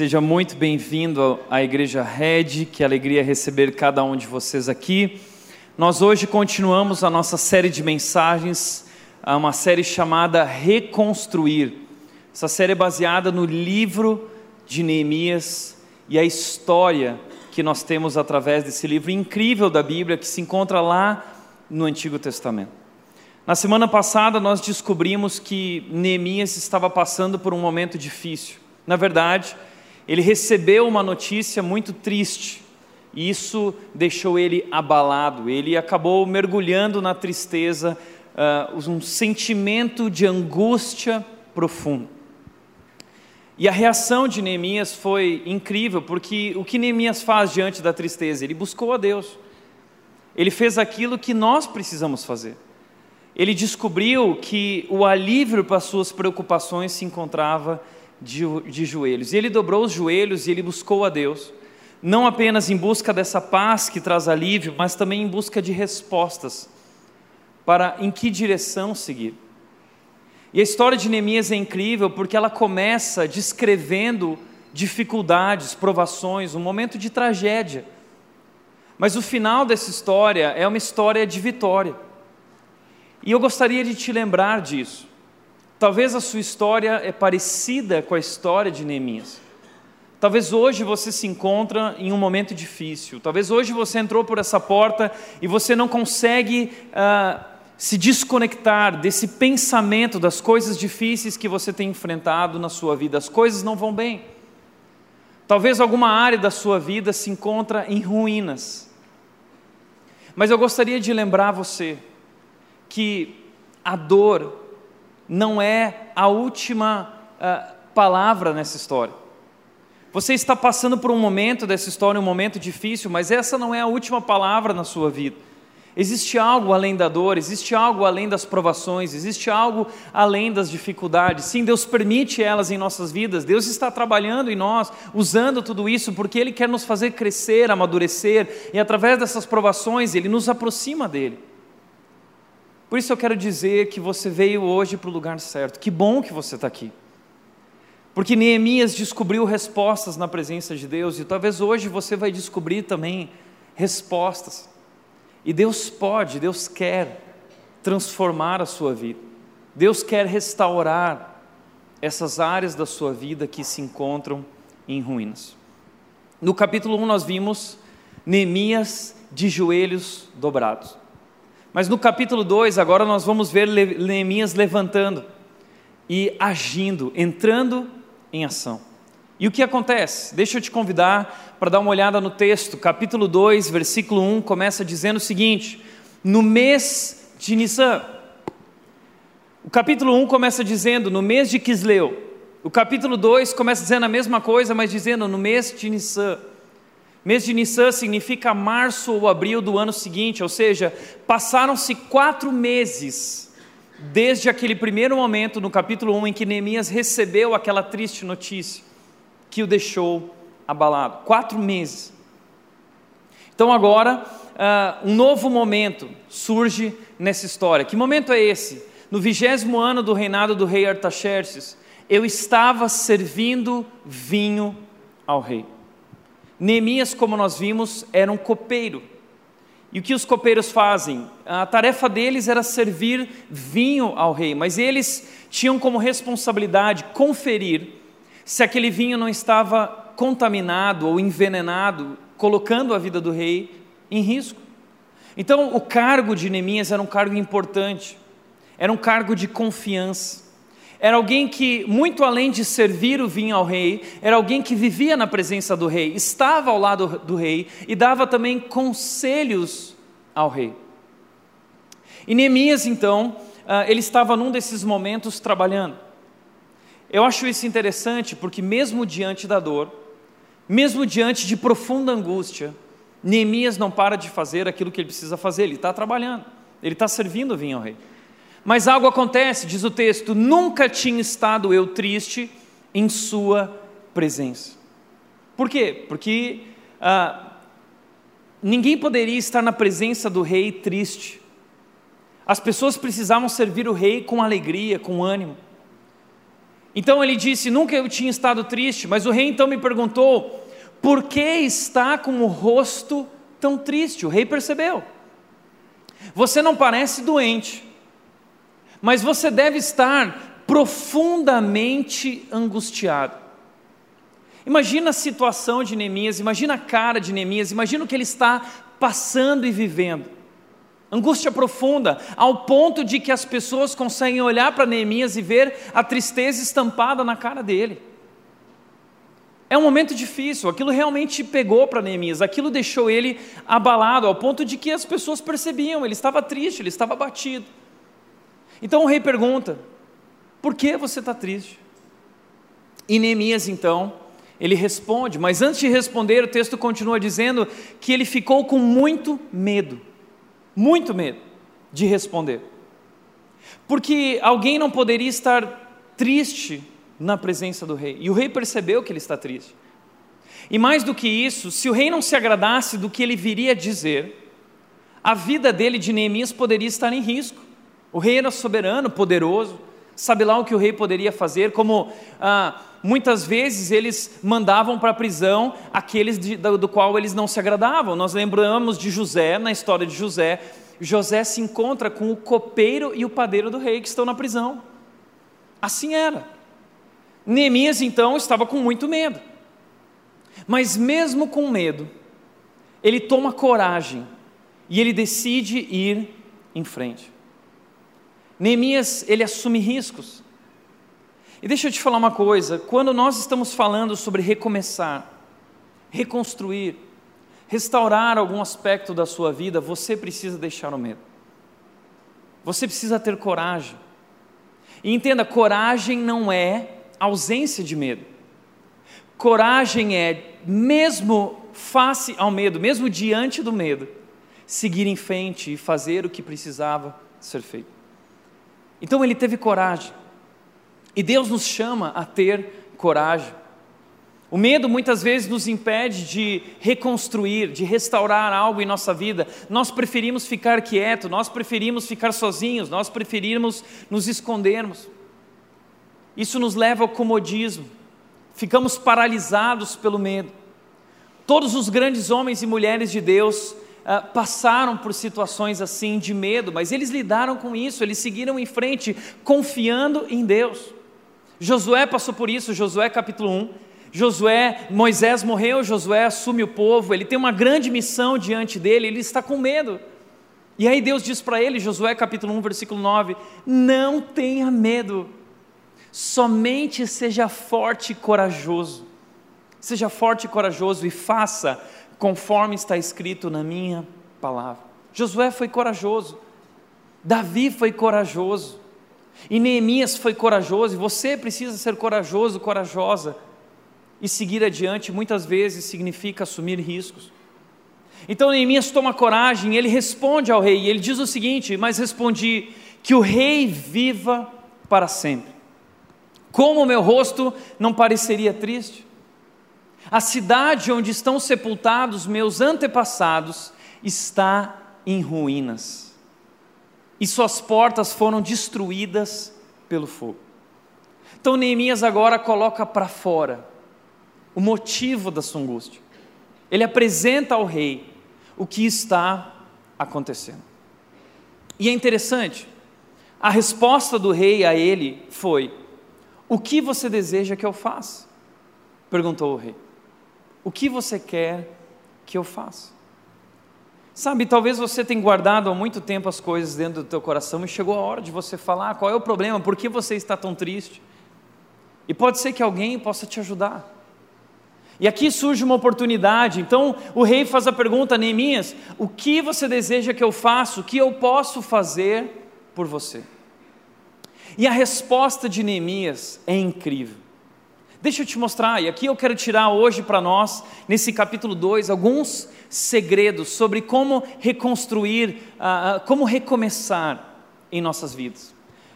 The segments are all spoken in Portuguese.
Seja muito bem-vindo à Igreja Red, que alegria receber cada um de vocês aqui. Nós hoje continuamos a nossa série de mensagens, uma série chamada Reconstruir. Essa série é baseada no livro de Neemias e a história que nós temos através desse livro incrível da Bíblia que se encontra lá no Antigo Testamento. Na semana passada nós descobrimos que Neemias estava passando por um momento difícil. Na verdade, ele recebeu uma notícia muito triste e isso deixou ele abalado. Ele acabou mergulhando na tristeza, uh, um sentimento de angústia profundo. E a reação de Neemias foi incrível, porque o que Neemias faz diante da tristeza? Ele buscou a Deus. Ele fez aquilo que nós precisamos fazer. Ele descobriu que o alívio para suas preocupações se encontrava de, de joelhos. E ele dobrou os joelhos e ele buscou a Deus, não apenas em busca dessa paz que traz alívio, mas também em busca de respostas para em que direção seguir. E a história de Neemias é incrível porque ela começa descrevendo dificuldades, provações, um momento de tragédia. Mas o final dessa história é uma história de vitória. E eu gostaria de te lembrar disso. Talvez a sua história é parecida com a história de Neemias. Talvez hoje você se encontra em um momento difícil. Talvez hoje você entrou por essa porta e você não consegue uh, se desconectar desse pensamento das coisas difíceis que você tem enfrentado na sua vida. As coisas não vão bem. Talvez alguma área da sua vida se encontra em ruínas. Mas eu gostaria de lembrar você que a dor não é a última uh, palavra nessa história. Você está passando por um momento dessa história, um momento difícil, mas essa não é a última palavra na sua vida. Existe algo além da dor, existe algo além das provações, existe algo além das dificuldades. Sim, Deus permite elas em nossas vidas, Deus está trabalhando em nós, usando tudo isso, porque Ele quer nos fazer crescer, amadurecer, e através dessas provações Ele nos aproxima dEle. Por isso eu quero dizer que você veio hoje para o lugar certo. Que bom que você está aqui. Porque Neemias descobriu respostas na presença de Deus e talvez hoje você vai descobrir também respostas. E Deus pode, Deus quer transformar a sua vida. Deus quer restaurar essas áreas da sua vida que se encontram em ruínas. No capítulo 1 nós vimos Neemias de joelhos dobrados. Mas no capítulo 2, agora nós vamos ver Neemias levantando e agindo, entrando em ação. E o que acontece? Deixa eu te convidar para dar uma olhada no texto. Capítulo 2, versículo 1 começa dizendo o seguinte: No mês de Nissan. O capítulo 1 começa dizendo no mês de Quisleu. O capítulo 2 começa dizendo a mesma coisa, mas dizendo no mês de Nissan. Mês de Nissan significa março ou abril do ano seguinte, ou seja, passaram-se quatro meses desde aquele primeiro momento no capítulo 1 em que Neemias recebeu aquela triste notícia que o deixou abalado. Quatro meses. Então agora, uh, um novo momento surge nessa história. Que momento é esse? No vigésimo ano do reinado do rei Artaxerxes, eu estava servindo vinho ao rei. Neemias, como nós vimos, era um copeiro. E o que os copeiros fazem? A tarefa deles era servir vinho ao rei, mas eles tinham como responsabilidade conferir se aquele vinho não estava contaminado ou envenenado, colocando a vida do rei em risco. Então, o cargo de Neemias era um cargo importante, era um cargo de confiança. Era alguém que, muito além de servir o vinho ao rei, era alguém que vivia na presença do rei, estava ao lado do rei e dava também conselhos ao rei. E Neemias, então, ah, ele estava num desses momentos trabalhando. Eu acho isso interessante porque, mesmo diante da dor, mesmo diante de profunda angústia, Neemias não para de fazer aquilo que ele precisa fazer, ele está trabalhando, ele está servindo o vinho ao rei. Mas algo acontece, diz o texto: nunca tinha estado eu triste em Sua presença. Por quê? Porque ah, ninguém poderia estar na presença do rei triste. As pessoas precisavam servir o rei com alegria, com ânimo. Então ele disse: Nunca eu tinha estado triste, mas o rei então me perguntou: Por que está com o rosto tão triste? O rei percebeu. Você não parece doente, mas você deve estar profundamente angustiado. Imagina a situação de Neemias, imagina a cara de Neemias, imagina o que ele está passando e vivendo. Angústia profunda, ao ponto de que as pessoas conseguem olhar para Neemias e ver a tristeza estampada na cara dele. É um momento difícil, aquilo realmente pegou para Neemias, aquilo deixou ele abalado, ao ponto de que as pessoas percebiam, ele estava triste, ele estava abatido. Então o rei pergunta: por que você está triste? E Neemias então, ele responde, mas antes de responder, o texto continua dizendo que ele ficou com muito medo muito medo de responder. Porque alguém não poderia estar triste na presença do rei. E o rei percebeu que ele está triste. E mais do que isso, se o rei não se agradasse do que ele viria dizer, a vida dele de Neemias poderia estar em risco. O rei era soberano, poderoso, sabe lá o que o rei poderia fazer, como ah, muitas vezes eles mandavam para a prisão aqueles de, do, do qual eles não se agradavam. Nós lembramos de José, na história de José, José se encontra com o copeiro e o padeiro do rei que estão na prisão. Assim era. Neemias então estava com muito medo. Mas mesmo com medo, ele toma coragem e ele decide ir em frente. Neemias, ele assume riscos. E deixa eu te falar uma coisa: quando nós estamos falando sobre recomeçar, reconstruir, restaurar algum aspecto da sua vida, você precisa deixar o medo. Você precisa ter coragem. E entenda: coragem não é ausência de medo. Coragem é, mesmo face ao medo, mesmo diante do medo, seguir em frente e fazer o que precisava ser feito. Então ele teve coragem. E Deus nos chama a ter coragem. O medo muitas vezes nos impede de reconstruir, de restaurar algo em nossa vida. Nós preferimos ficar quieto, nós preferimos ficar sozinhos, nós preferimos nos escondermos. Isso nos leva ao comodismo. Ficamos paralisados pelo medo. Todos os grandes homens e mulheres de Deus ah, passaram por situações assim de medo, mas eles lidaram com isso, eles seguiram em frente, confiando em Deus. Josué passou por isso, Josué capítulo 1. Josué, Moisés morreu, Josué assume o povo, ele tem uma grande missão diante dele, ele está com medo. E aí Deus diz para ele, Josué capítulo 1, versículo 9: Não tenha medo, somente seja forte e corajoso. Seja forte e corajoso e faça conforme está escrito na minha palavra. Josué foi corajoso, Davi foi corajoso, e Neemias foi corajoso, e você precisa ser corajoso, corajosa. E seguir adiante muitas vezes significa assumir riscos. Então Neemias toma coragem, ele responde ao rei, ele diz o seguinte: Mas respondi, que o rei viva para sempre. Como o meu rosto não pareceria triste? A cidade onde estão sepultados meus antepassados está em ruínas e suas portas foram destruídas pelo fogo. Então Neemias agora coloca para fora o motivo da sua angústia. Ele apresenta ao rei o que está acontecendo. E é interessante, a resposta do rei a ele foi: O que você deseja que eu faça? Perguntou o rei. O que você quer que eu faça? Sabe, talvez você tenha guardado há muito tempo as coisas dentro do teu coração e chegou a hora de você falar qual é o problema, por que você está tão triste. E pode ser que alguém possa te ajudar. E aqui surge uma oportunidade. Então o rei faz a pergunta a Neemias: O que você deseja que eu faça? O que eu posso fazer por você? E a resposta de Neemias é incrível. Deixa eu te mostrar, e aqui eu quero tirar hoje para nós, nesse capítulo 2, alguns segredos sobre como reconstruir, uh, como recomeçar em nossas vidas.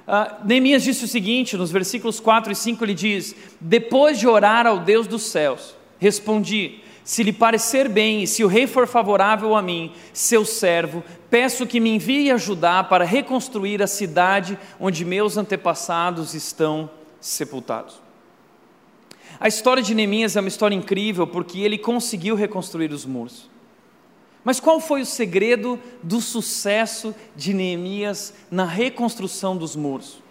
Uh, Neemias disse o seguinte, nos versículos 4 e 5 ele diz: Depois de orar ao Deus dos céus, respondi: Se lhe parecer bem e se o rei for favorável a mim, seu servo, peço que me envie ajudar para reconstruir a cidade onde meus antepassados estão sepultados. A história de Neemias é uma história incrível porque ele conseguiu reconstruir os muros. Mas qual foi o segredo do sucesso de Neemias na reconstrução dos muros?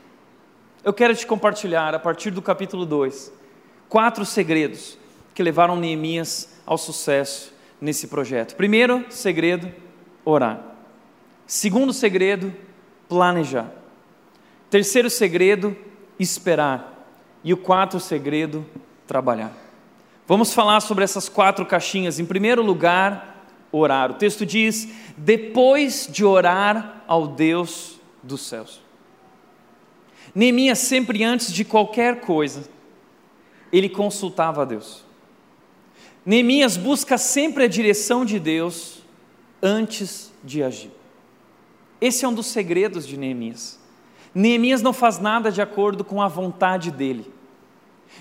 Eu quero te compartilhar, a partir do capítulo 2, quatro segredos que levaram Neemias ao sucesso nesse projeto. Primeiro segredo, orar. Segundo segredo, planejar. Terceiro segredo, esperar. E o quarto segredo, trabalhar. Vamos falar sobre essas quatro caixinhas. Em primeiro lugar, orar. O texto diz: depois de orar ao Deus dos céus. Neemias, sempre antes de qualquer coisa, ele consultava a Deus. Neemias busca sempre a direção de Deus antes de agir. Esse é um dos segredos de Neemias. Neemias não faz nada de acordo com a vontade dele.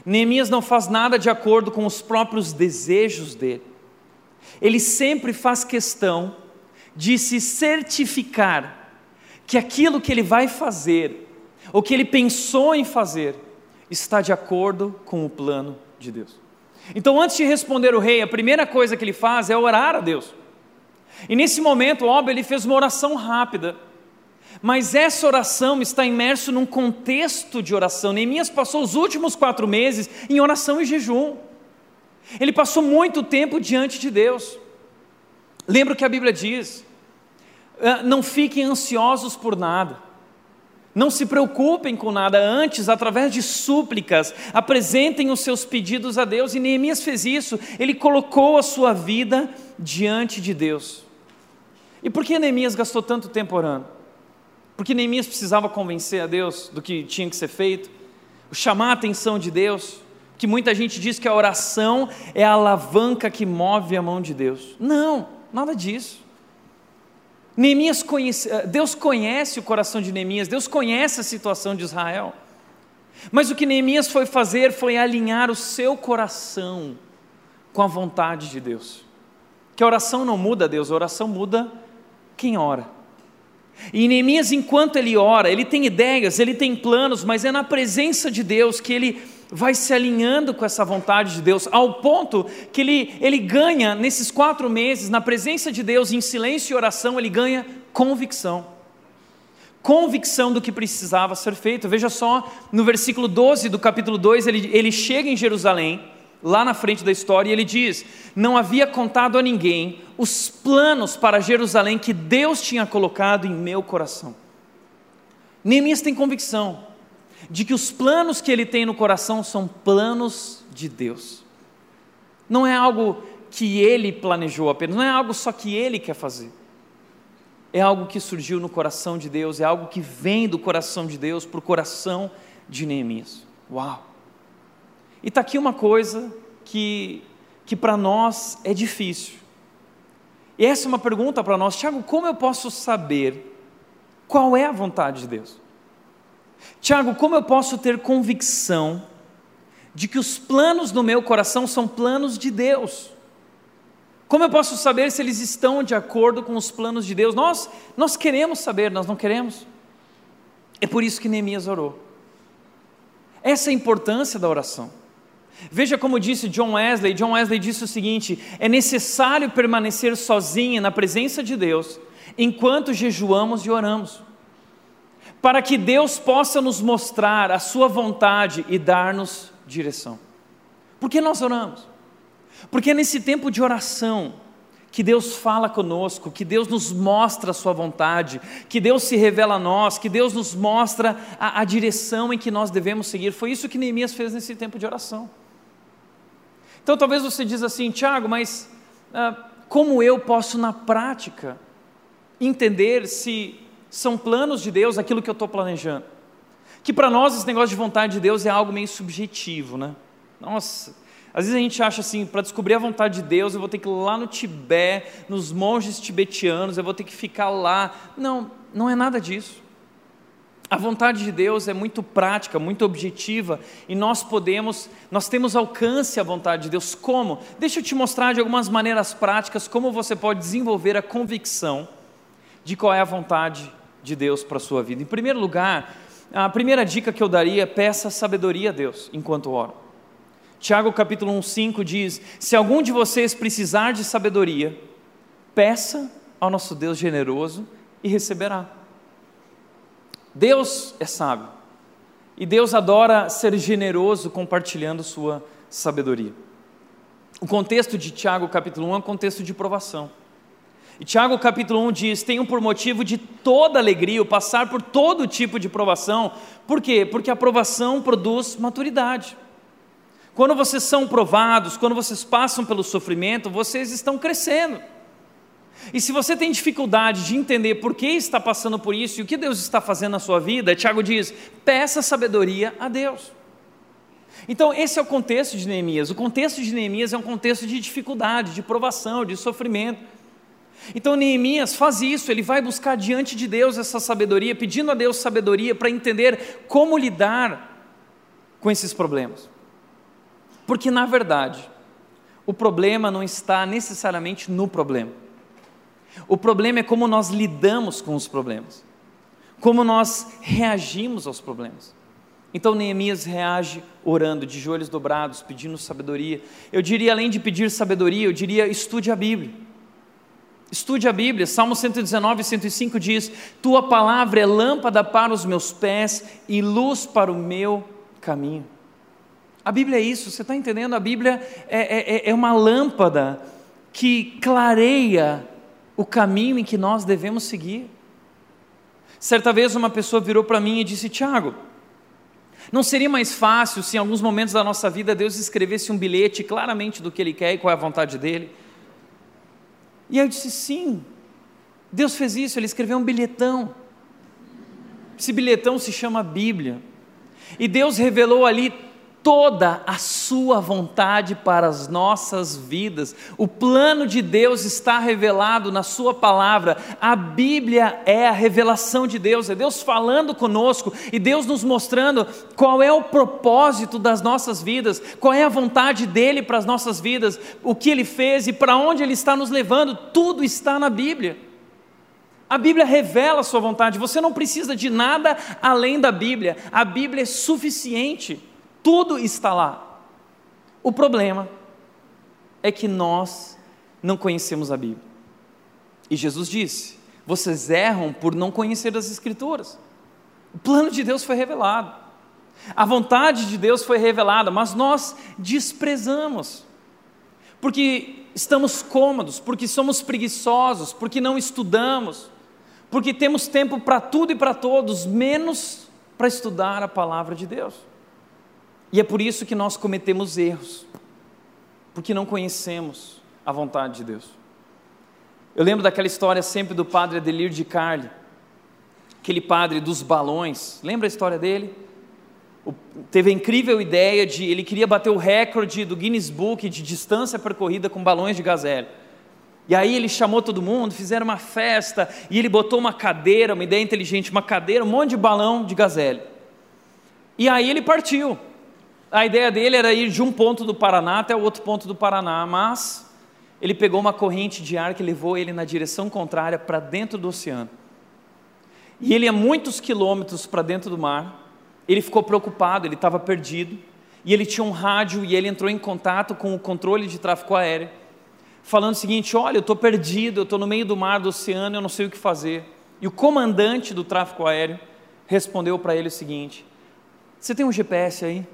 Neemias não faz nada de acordo com os próprios desejos dele ele sempre faz questão de se certificar que aquilo que ele vai fazer, ou que ele pensou em fazer, está de acordo com o plano de Deus. Então, antes de responder o rei, a primeira coisa que ele faz é orar a Deus. E nesse momento, óbvio, ele fez uma oração rápida. Mas essa oração está imerso num contexto de oração. Neemias passou os últimos quatro meses em oração e jejum. Ele passou muito tempo diante de Deus. Lembra o que a Bíblia diz? Ah, não fiquem ansiosos por nada. Não se preocupem com nada, antes, através de súplicas, apresentem os seus pedidos a Deus. E Neemias fez isso, ele colocou a sua vida diante de Deus. E por que Neemias gastou tanto tempo orando? Porque Neemias precisava convencer a Deus do que tinha que ser feito, chamar a atenção de Deus que muita gente diz que a oração é a alavanca que move a mão de Deus. Não, nada disso. Neemias conhece, eh, Deus conhece o coração de Neemias, Deus conhece a situação de Israel. Mas o que Neemias foi fazer foi alinhar o seu coração com a vontade de Deus. Que a oração não muda Deus, a oração muda quem ora. E Neemias, enquanto ele ora, ele tem ideias, ele tem planos, mas é na presença de Deus que ele vai se alinhando com essa vontade de Deus, ao ponto que ele, ele ganha, nesses quatro meses, na presença de Deus, em silêncio e oração, ele ganha convicção. Convicção do que precisava ser feito. Veja só, no versículo 12 do capítulo 2, ele, ele chega em Jerusalém, lá na frente da história, e ele diz: Não havia contado a ninguém os planos para Jerusalém que Deus tinha colocado em meu coração. Neemias tem convicção de que os planos que ele tem no coração são planos de Deus. Não é algo que ele planejou apenas, não é algo só que ele quer fazer. É algo que surgiu no coração de Deus, é algo que vem do coração de Deus para o coração de Neemias. Uau! E está aqui uma coisa que, que para nós é difícil. E essa é uma pergunta para nós, Tiago: como eu posso saber qual é a vontade de Deus? Tiago, como eu posso ter convicção de que os planos no meu coração são planos de Deus? Como eu posso saber se eles estão de acordo com os planos de Deus? Nós, nós queremos saber, nós não queremos? É por isso que Neemias orou. Essa é a importância da oração. Veja como disse John Wesley: John Wesley disse o seguinte: é necessário permanecer sozinho na presença de Deus enquanto jejuamos e oramos para que Deus possa nos mostrar a Sua vontade e dar-nos direção. Por que nós oramos? Porque é nesse tempo de oração que Deus fala conosco, que Deus nos mostra a Sua vontade, que Deus se revela a nós, que Deus nos mostra a, a direção em que nós devemos seguir. Foi isso que Neemias fez nesse tempo de oração. Então talvez você diz assim, Tiago, mas ah, como eu posso na prática entender se são planos de Deus aquilo que eu estou planejando. Que para nós esse negócio de vontade de Deus é algo meio subjetivo, né? Nossa, às vezes a gente acha assim, para descobrir a vontade de Deus, eu vou ter que ir lá no Tibete, nos monges tibetianos, eu vou ter que ficar lá. Não, não é nada disso. A vontade de Deus é muito prática, muito objetiva, e nós podemos, nós temos alcance à vontade de Deus. Como? Deixa eu te mostrar de algumas maneiras práticas como você pode desenvolver a convicção de qual é a vontade de Deus para a sua vida. Em primeiro lugar, A primeira dica que eu daria é peça sabedoria a Deus enquanto ora. Tiago capítulo 1, 5 diz: Se algum de vocês precisar de sabedoria, peça ao nosso Deus generoso e receberá. Deus é sábio e Deus adora ser generoso compartilhando sua sabedoria. O contexto de Tiago capítulo 1 é um contexto de provação. E Tiago capítulo 1 diz: Tenham por motivo de toda alegria o passar por todo tipo de provação. Por quê? Porque a provação produz maturidade. Quando vocês são provados, quando vocês passam pelo sofrimento, vocês estão crescendo. E se você tem dificuldade de entender por que está passando por isso e o que Deus está fazendo na sua vida, Tiago diz: peça sabedoria a Deus. Então, esse é o contexto de Neemias. O contexto de Neemias é um contexto de dificuldade, de provação, de sofrimento. Então, Neemias faz isso, ele vai buscar diante de Deus essa sabedoria, pedindo a Deus sabedoria para entender como lidar com esses problemas. Porque, na verdade, o problema não está necessariamente no problema. O problema é como nós lidamos com os problemas, como nós reagimos aos problemas. Então Neemias reage orando, de joelhos dobrados, pedindo sabedoria. Eu diria, além de pedir sabedoria, eu diria, estude a Bíblia. Estude a Bíblia, Salmo 119, 105 diz: Tua palavra é lâmpada para os meus pés e luz para o meu caminho. A Bíblia é isso, você está entendendo? A Bíblia é, é, é uma lâmpada que clareia o caminho em que nós devemos seguir. Certa vez uma pessoa virou para mim e disse: Tiago, não seria mais fácil se em alguns momentos da nossa vida Deus escrevesse um bilhete claramente do que Ele quer e qual é a vontade dele? E eu disse: sim, Deus fez isso, Ele escreveu um bilhetão. Esse bilhetão se chama Bíblia. E Deus revelou ali toda a sua vontade para as nossas vidas. O plano de Deus está revelado na sua palavra. A Bíblia é a revelação de Deus, é Deus falando conosco e Deus nos mostrando qual é o propósito das nossas vidas, qual é a vontade dele para as nossas vidas, o que ele fez e para onde ele está nos levando. Tudo está na Bíblia. A Bíblia revela a sua vontade, você não precisa de nada além da Bíblia. A Bíblia é suficiente. Tudo está lá. O problema é que nós não conhecemos a Bíblia. E Jesus disse: vocês erram por não conhecer as Escrituras. O plano de Deus foi revelado, a vontade de Deus foi revelada, mas nós desprezamos, porque estamos cômodos, porque somos preguiçosos, porque não estudamos, porque temos tempo para tudo e para todos, menos para estudar a palavra de Deus. E é por isso que nós cometemos erros, porque não conhecemos a vontade de Deus. Eu lembro daquela história sempre do padre Adelir de Carli, aquele padre dos balões. Lembra a história dele? O, teve a incrível ideia de ele queria bater o recorde do Guinness Book de distância percorrida com balões de gazelle. E aí ele chamou todo mundo, fizeram uma festa e ele botou uma cadeira, uma ideia inteligente, uma cadeira, um monte de balão de gazelle. E aí ele partiu a ideia dele era ir de um ponto do Paraná até o outro ponto do Paraná, mas ele pegou uma corrente de ar que levou ele na direção contrária para dentro do oceano. E ele ia muitos quilômetros para dentro do mar. Ele ficou preocupado, ele estava perdido. E ele tinha um rádio e ele entrou em contato com o controle de tráfego aéreo, falando o seguinte: Olha, eu estou perdido, eu estou no meio do mar, do oceano, eu não sei o que fazer. E o comandante do tráfego aéreo respondeu para ele o seguinte: Você tem um GPS aí?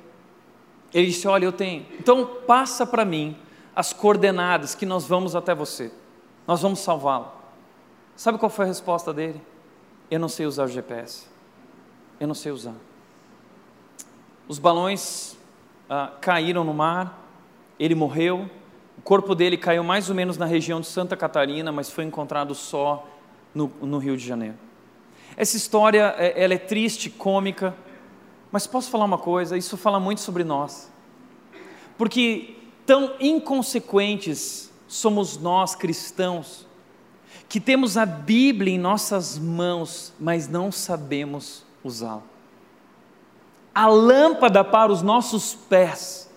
Ele disse: Olha, eu tenho. Então passa para mim as coordenadas que nós vamos até você. Nós vamos salvá-lo. Sabe qual foi a resposta dele? Eu não sei usar o GPS. Eu não sei usar. Os balões ah, caíram no mar, ele morreu. O corpo dele caiu mais ou menos na região de Santa Catarina, mas foi encontrado só no, no Rio de Janeiro. Essa história é, ela é triste, cômica, mas posso falar uma coisa? Isso fala muito sobre nós. Porque tão inconsequentes somos nós cristãos, que temos a Bíblia em nossas mãos, mas não sabemos usá-la. A lâmpada para os nossos pés,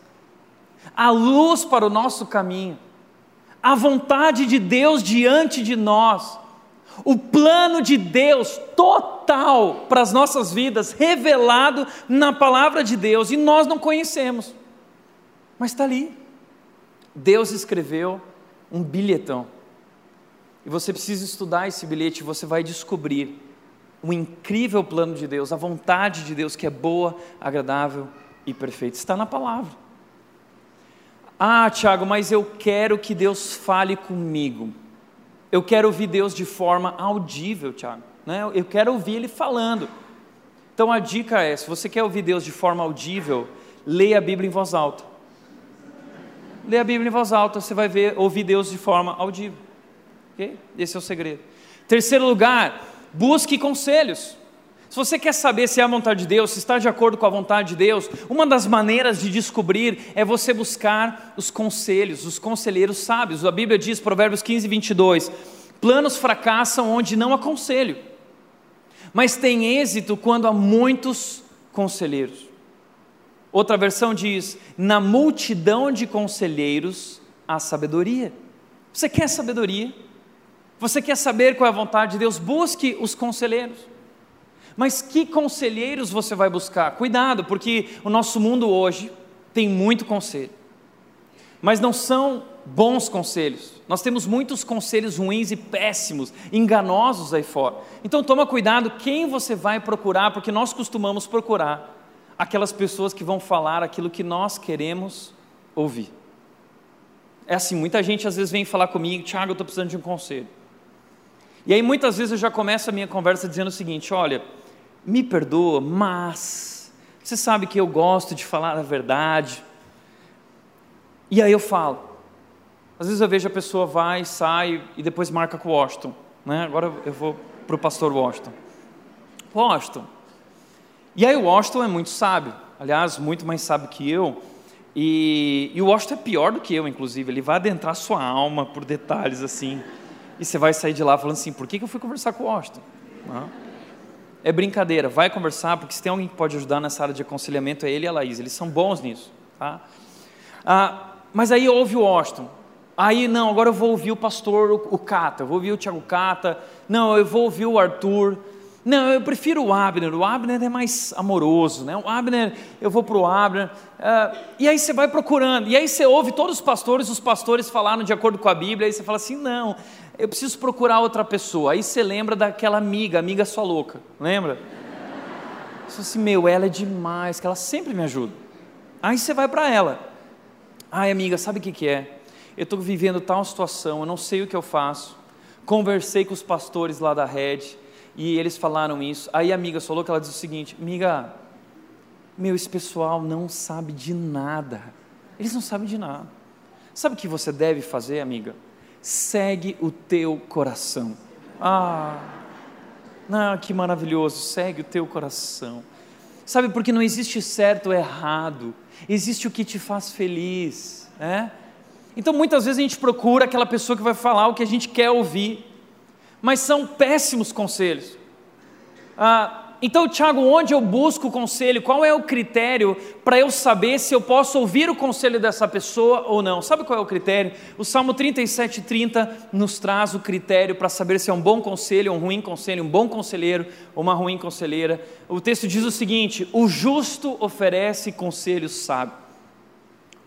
a luz para o nosso caminho, a vontade de Deus diante de nós, O plano de Deus total para as nossas vidas, revelado na palavra de Deus, e nós não conhecemos, mas está ali. Deus escreveu um bilhetão, e você precisa estudar esse bilhete, você vai descobrir o incrível plano de Deus, a vontade de Deus que é boa, agradável e perfeita. Está na palavra. Ah, Tiago, mas eu quero que Deus fale comigo. Eu quero ouvir Deus de forma audível, Tiago. Né? Eu quero ouvir Ele falando. Então a dica é: se você quer ouvir Deus de forma audível, leia a Bíblia em voz alta. Leia a Bíblia em voz alta, você vai ver, ouvir Deus de forma audível. Okay? Esse é o segredo. Terceiro lugar, busque conselhos. Se você quer saber se é a vontade de Deus, se está de acordo com a vontade de Deus, uma das maneiras de descobrir é você buscar os conselhos, os conselheiros sábios. A Bíblia diz, Provérbios 15, 22, planos fracassam onde não há conselho, mas tem êxito quando há muitos conselheiros. Outra versão diz, na multidão de conselheiros há sabedoria. Você quer sabedoria? Você quer saber qual é a vontade de Deus? Busque os conselheiros. Mas que conselheiros você vai buscar? Cuidado, porque o nosso mundo hoje tem muito conselho, mas não são bons conselhos. Nós temos muitos conselhos ruins e péssimos, enganosos aí fora. Então toma cuidado quem você vai procurar, porque nós costumamos procurar aquelas pessoas que vão falar aquilo que nós queremos ouvir. É assim, muita gente às vezes vem falar comigo, Tiago, eu estou precisando de um conselho. E aí muitas vezes eu já começo a minha conversa dizendo o seguinte: olha, me perdoa, mas você sabe que eu gosto de falar a verdade. E aí eu falo. Às vezes eu vejo a pessoa vai, sai e depois marca com o Washington. Né? Agora eu vou para o pastor Washington. Washington. E aí o Washington é muito sábio, aliás, muito mais sábio que eu. E, e o Washington é pior do que eu, inclusive. Ele vai adentrar sua alma por detalhes assim. E você vai sair de lá falando assim: por que, que eu fui conversar com o Washington? Não é brincadeira, vai conversar, porque se tem alguém que pode ajudar nessa área de aconselhamento é ele e a Laís, eles são bons nisso. Tá? Ah, mas aí ouve o Washington, aí não, agora eu vou ouvir o pastor, o, o Cata, eu vou ouvir o Tiago Cata, não, eu vou ouvir o Arthur, não, eu prefiro o Abner, o Abner é mais amoroso, né? o Abner, eu vou para o Abner, ah, e aí você vai procurando, e aí você ouve todos os pastores, os pastores falaram de acordo com a Bíblia, aí você fala assim, não, eu preciso procurar outra pessoa. Aí você lembra daquela amiga, amiga sua louca, lembra? Você fala assim, meu, ela é demais, que ela sempre me ajuda. Aí você vai para ela. Ai, amiga, sabe o que, que é? Eu estou vivendo tal situação, eu não sei o que eu faço. Conversei com os pastores lá da rede e eles falaram isso. Aí a amiga sua louca, ela diz o seguinte: Amiga, meu, esse pessoal não sabe de nada. Eles não sabem de nada. Sabe o que você deve fazer, amiga? Segue o teu coração. Ah, ah, que maravilhoso, segue o teu coração. Sabe, porque não existe certo ou errado, existe o que te faz feliz, né? Então muitas vezes a gente procura aquela pessoa que vai falar o que a gente quer ouvir, mas são péssimos conselhos. Ah, então, Tiago, onde eu busco o conselho? Qual é o critério para eu saber se eu posso ouvir o conselho dessa pessoa ou não? Sabe qual é o critério? O Salmo 37, 30 nos traz o critério para saber se é um bom conselho, um ruim conselho, um bom conselheiro ou uma ruim conselheira. O texto diz o seguinte: O justo oferece conselho sábio.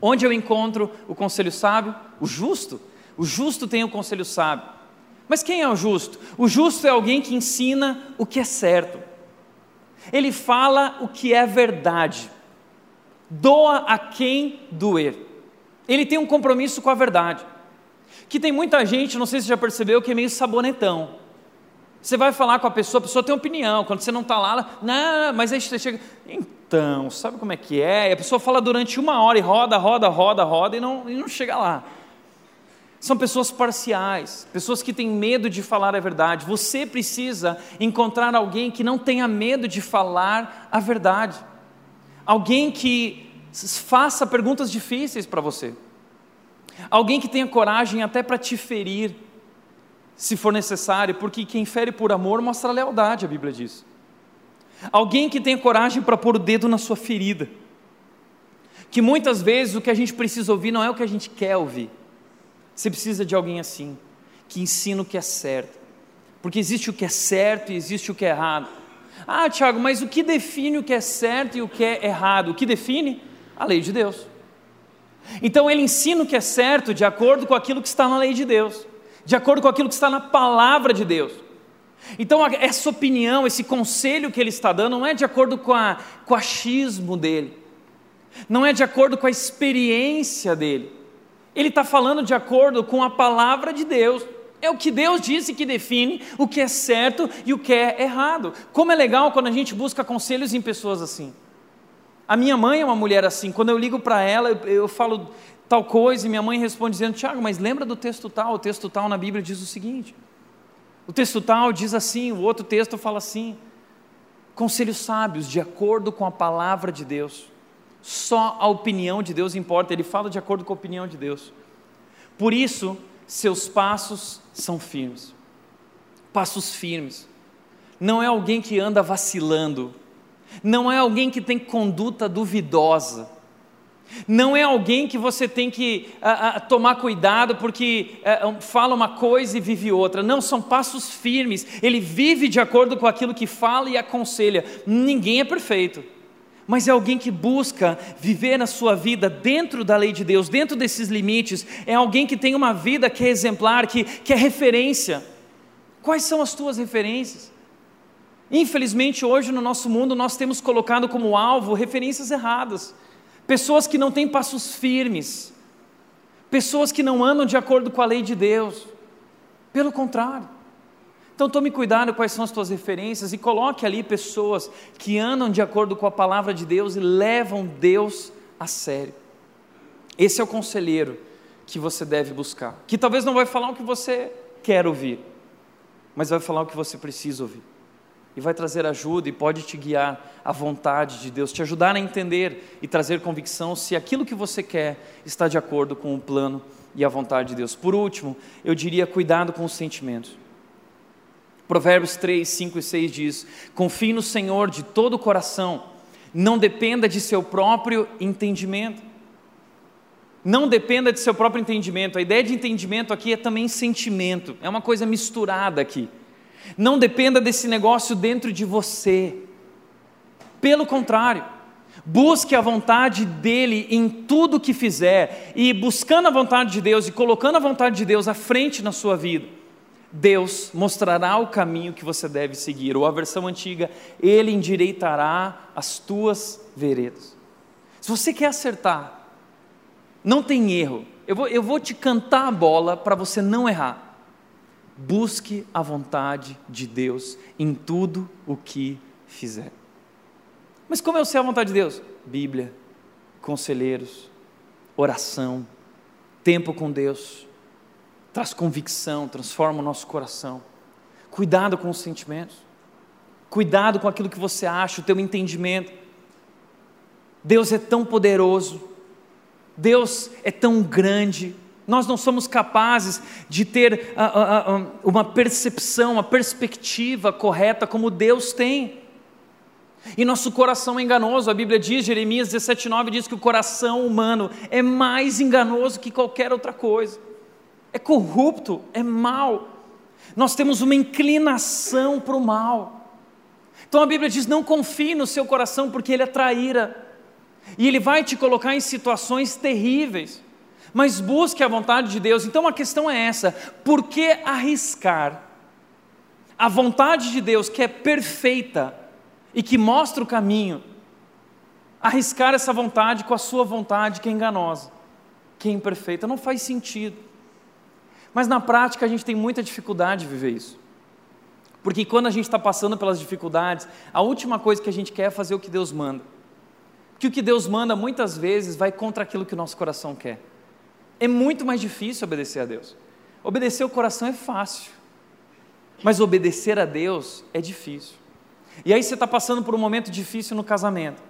Onde eu encontro o conselho sábio? O justo. O justo tem o conselho sábio. Mas quem é o justo? O justo é alguém que ensina o que é certo ele fala o que é verdade, doa a quem doer. Ele tem um compromisso com a verdade. Que tem muita gente, não sei se você já percebeu, que é meio sabonetão. Você vai falar com a pessoa, a pessoa tem opinião. Quando você não está lá, ela, não, mas aí você chega. Então, sabe como é que é? E a pessoa fala durante uma hora e roda, roda, roda, roda e não, e não chega lá. São pessoas parciais, pessoas que têm medo de falar a verdade. Você precisa encontrar alguém que não tenha medo de falar a verdade. Alguém que faça perguntas difíceis para você. Alguém que tenha coragem até para te ferir, se for necessário, porque quem fere por amor mostra lealdade, a Bíblia diz. Alguém que tenha coragem para pôr o dedo na sua ferida. Que muitas vezes o que a gente precisa ouvir não é o que a gente quer ouvir você precisa de alguém assim, que ensina o que é certo, Porque existe o que é certo e existe o que é errado. Ah, Tiago, mas o que define o que é certo e o que é errado? O que define? A lei de Deus. Então ele ensina o que é certo de acordo com aquilo que está na lei de Deus, de acordo com aquilo que está na palavra de Deus. Então essa opinião, esse conselho que ele está dando não é de acordo com, a, com o achismo dele, não é de acordo com a experiência dele. Ele está falando de acordo com a palavra de Deus. É o que Deus disse que define o que é certo e o que é errado. Como é legal quando a gente busca conselhos em pessoas assim. A minha mãe é uma mulher assim. Quando eu ligo para ela, eu, eu, falo tal coisa e minha mãe responde dizendo: Tiago, mas lembra do texto tal? O texto tal na Bíblia diz o seguinte. O texto tal diz assim, o outro texto fala assim. Conselhos sábios, de acordo com a palavra de Deus. Só a opinião de Deus importa, ele fala de acordo com a opinião de Deus. Por isso, seus passos são firmes. Passos firmes. Não é alguém que anda vacilando, não é alguém que tem conduta duvidosa, não é alguém que você tem que a, a, tomar cuidado porque a, fala uma coisa e vive outra. Não, são passos firmes. Ele vive de acordo com aquilo que fala e aconselha. Ninguém é perfeito, mas é alguém que busca viver na sua vida dentro da lei de Deus, dentro desses limites. É alguém que tem uma vida que é exemplar, que, que é referência. Quais são as tuas referências? Infelizmente, hoje no nosso mundo, nós temos colocado como alvo referências erradas, pessoas que não têm passos firmes, pessoas que não andam de acordo com a lei de Deus, pelo contrário. Então tome cuidado quais são as tuas referências e coloque ali pessoas que andam de acordo com a palavra de Deus e levam Deus a sério. Esse é o conselheiro que você deve buscar, que talvez não vai falar o que você quer ouvir, mas vai falar o que você precisa ouvir e vai trazer ajuda e pode te guiar à vontade de Deus, te ajudar a entender e trazer convicção se aquilo que você quer está de acordo com o plano e a vontade de Deus. Por último, eu diria cuidado com os sentimentos. Provérbios 3, 5 e 6 diz: Confie no Senhor de todo o coração, não dependa de seu próprio entendimento. Não dependa de seu próprio entendimento. A ideia de entendimento aqui é também sentimento, é uma coisa misturada aqui. Não dependa desse negócio dentro de você. Pelo contrário, busque a vontade dele em tudo que fizer e buscando a vontade de Deus e colocando a vontade de Deus à frente na sua vida. Deus mostrará o caminho que você deve seguir, ou a versão antiga, Ele endireitará as tuas veredas. Se você quer acertar, não tem erro, eu vou, eu vou te cantar a bola para você não errar. Busque a vontade de Deus em tudo o que fizer. Mas como eu sei a vontade de Deus? Bíblia, conselheiros, oração, tempo com Deus, traz convicção, transforma o nosso coração. Cuidado com os sentimentos, cuidado com aquilo que você acha, o teu entendimento. Deus é tão poderoso, Deus é tão grande, nós não somos capazes de ter uh, uh, uh, uma percepção, uma perspectiva correta como Deus tem. E nosso coração é enganoso, a Bíblia diz, Jeremias 17,9 diz que o coração humano é mais enganoso que qualquer outra coisa, é corrupto, é mal, nós temos uma inclinação para o mal. Então a Bíblia diz: não confie no seu coração, porque ele é traíra, e ele vai te colocar em situações terríveis mas busque a vontade de Deus. Então a questão é essa: por que arriscar a vontade de Deus, que é perfeita e que mostra o caminho, arriscar essa vontade com a sua vontade, que é enganosa, que é imperfeita? Não faz sentido. Mas na prática a gente tem muita dificuldade de viver isso. Porque quando a gente está passando pelas dificuldades, a última coisa que a gente quer é fazer o que Deus manda. Que o que Deus manda muitas vezes vai contra aquilo que o nosso coração quer. É muito mais difícil obedecer a Deus. Obedecer o coração é fácil, mas obedecer a Deus é difícil. E aí você está passando por um momento difícil no casamento.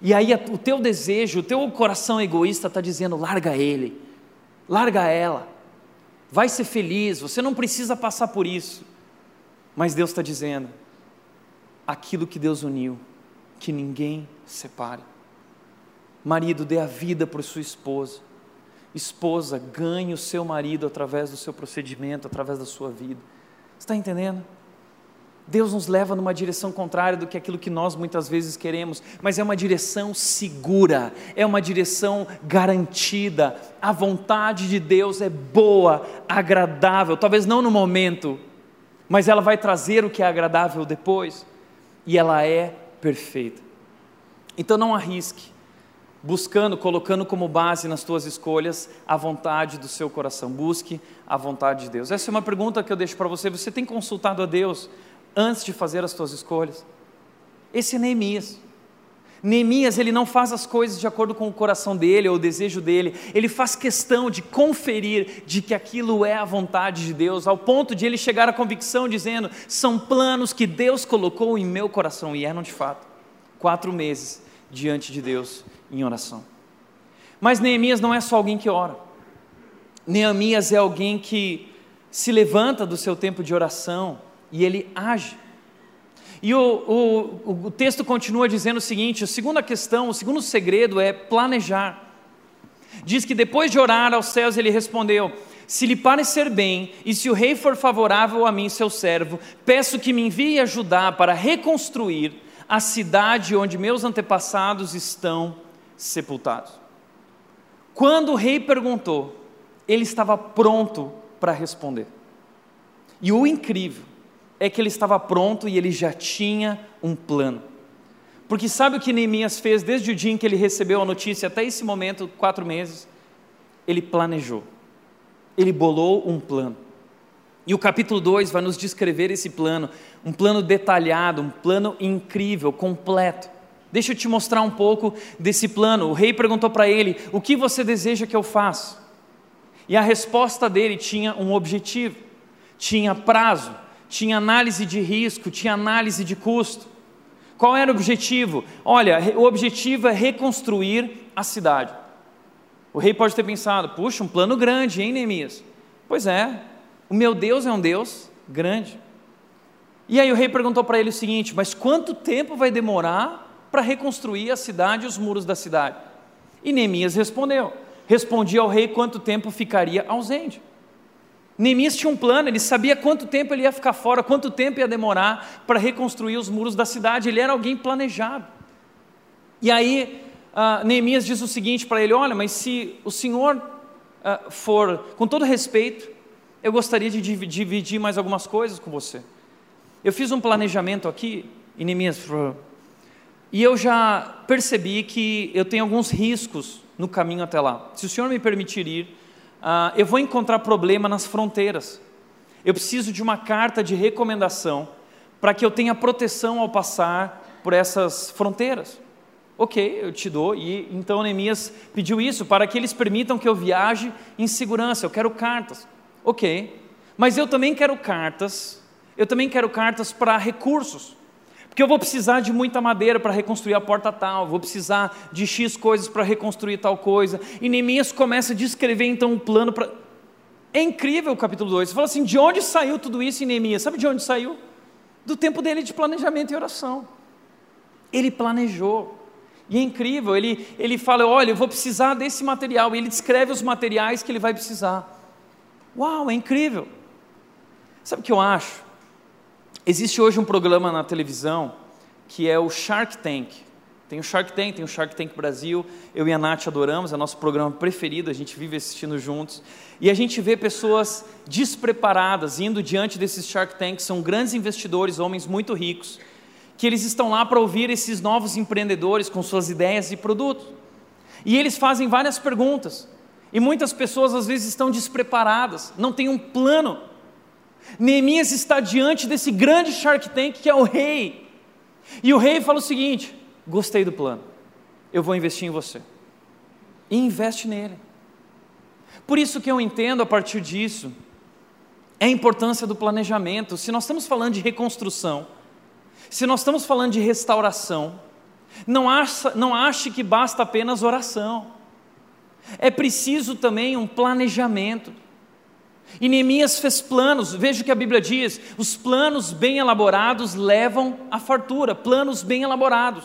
E aí o teu desejo, o teu coração egoísta está dizendo: larga ele, larga ela, vai ser feliz, você não precisa passar por isso. Mas Deus está dizendo: aquilo que Deus uniu, que ninguém separe. Marido, dê a vida por sua esposa. Esposa, ganhe o seu marido através do seu procedimento, através da sua vida. está entendendo? Deus nos leva numa direção contrária do que aquilo que nós muitas vezes queremos, mas é uma direção segura, é uma direção garantida. A vontade de Deus é boa, agradável, talvez não no momento, mas ela vai trazer o que é agradável depois, e ela é perfeita. Então não arrisque, buscando, colocando como base nas tuas escolhas a vontade do seu coração. Busque a vontade de Deus. Essa é uma pergunta que eu deixo para você. Você tem consultado a Deus antes de fazer as tuas escolhas? Esse é Neemias. Neemias, ele não faz as coisas de acordo com o coração dele ou o desejo dele, ele faz questão de conferir de que aquilo é a vontade de Deus, ao ponto de ele chegar à convicção dizendo: são planos que Deus colocou em meu coração, e eram de fato. Quatro meses diante de Deus em oração. Mas Neemias não é só alguém que ora, Neemias é alguém que se levanta do seu tempo de oração e ele age. E o, o, o texto continua dizendo o seguinte: a segunda questão, o segundo segredo é planejar. Diz que depois de orar aos céus, ele respondeu: Se lhe parecer bem, e se o rei for favorável a mim, seu servo, peço que me envie ajudar para reconstruir a cidade onde meus antepassados estão sepultados. Quando o rei perguntou, ele estava pronto para responder. E o incrível é que ele estava pronto e ele já tinha um plano. Porque sabe o que Neemias fez desde o dia em que ele recebeu a notícia até esse momento, quatro meses? Ele planejou, ele bolou um plano. E o capítulo 2 vai nos descrever esse plano, um plano detalhado, um plano incrível, completo. Deixa eu te mostrar um pouco desse plano. O rei perguntou para ele: O que você deseja que eu faça? E a resposta dele tinha um objetivo, tinha prazo, tinha análise de risco, tinha análise de custo. Qual era o objetivo? Olha, o objetivo é reconstruir a cidade. O rei pode ter pensado: puxa, um plano grande, hein, Neemias? Pois é, o meu Deus é um Deus grande. E aí o rei perguntou para ele o seguinte: mas quanto tempo vai demorar para reconstruir a cidade e os muros da cidade? E Neemias respondeu: respondia ao rei quanto tempo ficaria ausente. Neemias tinha um plano, ele sabia quanto tempo ele ia ficar fora, quanto tempo ia demorar para reconstruir os muros da cidade, ele era alguém planejado. E aí, uh, Neemias diz o seguinte para ele: Olha, mas se o senhor uh, for, com todo respeito, eu gostaria de dividir mais algumas coisas com você. Eu fiz um planejamento aqui, e Neemias, e eu já percebi que eu tenho alguns riscos no caminho até lá. Se o senhor me permitir ir, ah, eu vou encontrar problema nas fronteiras. Eu preciso de uma carta de recomendação para que eu tenha proteção ao passar por essas fronteiras. Ok, eu te dou. E então Neemias pediu isso para que eles permitam que eu viaje em segurança. Eu quero cartas. Ok, mas eu também quero cartas. Eu também quero cartas para recursos. Porque eu vou precisar de muita madeira para reconstruir a porta tal, vou precisar de X coisas para reconstruir tal coisa. E Neemias começa a descrever então um plano para. É incrível o capítulo 2. Você fala assim: de onde saiu tudo isso em Neemias? Sabe de onde saiu? Do tempo dele de planejamento e oração. Ele planejou. E é incrível, ele, ele fala: olha, eu vou precisar desse material. E ele descreve os materiais que ele vai precisar. Uau, é incrível. Sabe o que eu acho? Existe hoje um programa na televisão que é o Shark Tank. Tem o Shark Tank, tem o Shark Tank Brasil. Eu e a Nath adoramos, é nosso programa preferido, a gente vive assistindo juntos. E a gente vê pessoas despreparadas indo diante desses Shark Tanks, são grandes investidores, homens muito ricos, que eles estão lá para ouvir esses novos empreendedores com suas ideias e produtos. E eles fazem várias perguntas. E muitas pessoas às vezes estão despreparadas, não têm um plano Neemias está diante desse grande Shark Tank que é o rei. E o rei fala o seguinte: gostei do plano, eu vou investir em você. E investe nele. Por isso que eu entendo a partir disso é a importância do planejamento. Se nós estamos falando de reconstrução, se nós estamos falando de restauração, não, acha, não ache que basta apenas oração. É preciso também um planejamento. E Neemias fez planos, veja o que a Bíblia diz: os planos bem elaborados levam à fartura, planos bem elaborados.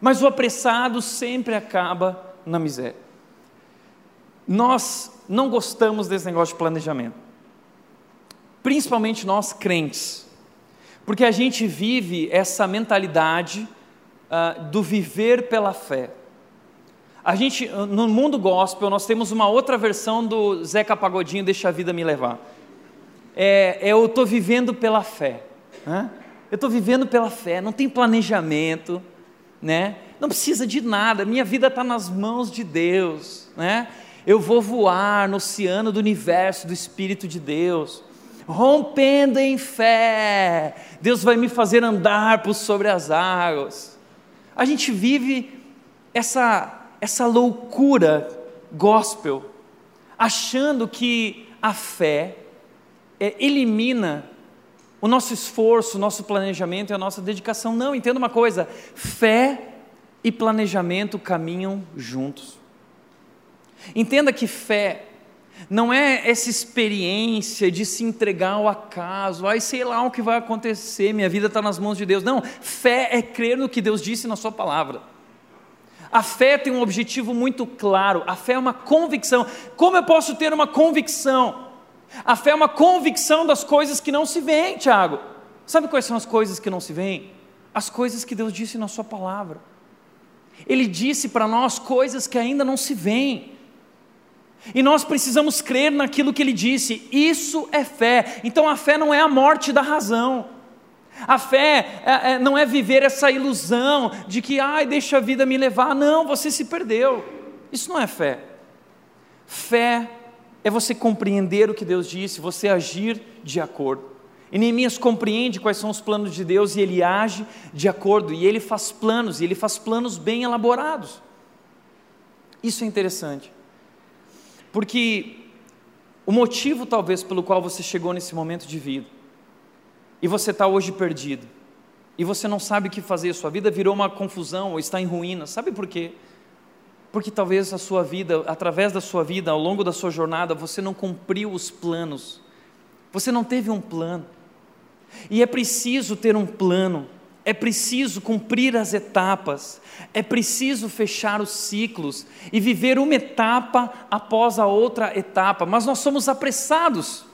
Mas o apressado sempre acaba na miséria. Nós não gostamos desse negócio de planejamento. principalmente nós crentes, porque a gente vive essa mentalidade uh, do viver pela fé. A gente, no mundo gospel, nós temos uma outra versão do Zeca Pagodinho, Deixa a Vida Me Levar. É, é eu estou vivendo pela fé. Né? Eu estou vivendo pela fé, não tem planejamento, né? não precisa de nada, minha vida está nas mãos de Deus. Né? Eu vou voar no oceano do universo, do Espírito de Deus rompendo em fé. Deus vai me fazer andar por sobre as águas. A gente vive essa, essa loucura gospel, achando que a fé é, elimina o nosso esforço, o nosso planejamento e a nossa dedicação. Não, entenda uma coisa: fé e planejamento caminham juntos. Entenda que fé não é essa experiência de se entregar ao acaso, ai sei lá o que vai acontecer, minha vida está nas mãos de Deus. Não, fé é crer no que Deus disse na Sua palavra. A fé tem um objetivo muito claro, a fé é uma convicção. Como eu posso ter uma convicção? A fé é uma convicção das coisas que não se veem, Tiago. Sabe quais são as coisas que não se veem? As coisas que Deus disse na Sua palavra. Ele disse para nós coisas que ainda não se veem. E nós precisamos crer naquilo que ele disse, isso é fé. Então a fé não é a morte da razão. A fé é, é, não é viver essa ilusão de que, ai, deixa a vida me levar. Não, você se perdeu. Isso não é fé. Fé é você compreender o que Deus disse, você agir de acordo. E Neemias compreende quais são os planos de Deus e ele age de acordo, e ele faz planos, e ele faz planos bem elaborados. Isso é interessante. Porque o motivo, talvez, pelo qual você chegou nesse momento de vida, e você está hoje perdido, e você não sabe o que fazer, sua vida virou uma confusão ou está em ruínas, sabe por quê? Porque talvez a sua vida, através da sua vida, ao longo da sua jornada, você não cumpriu os planos, você não teve um plano, e é preciso ter um plano. É preciso cumprir as etapas, é preciso fechar os ciclos e viver uma etapa após a outra etapa, mas nós somos apressados.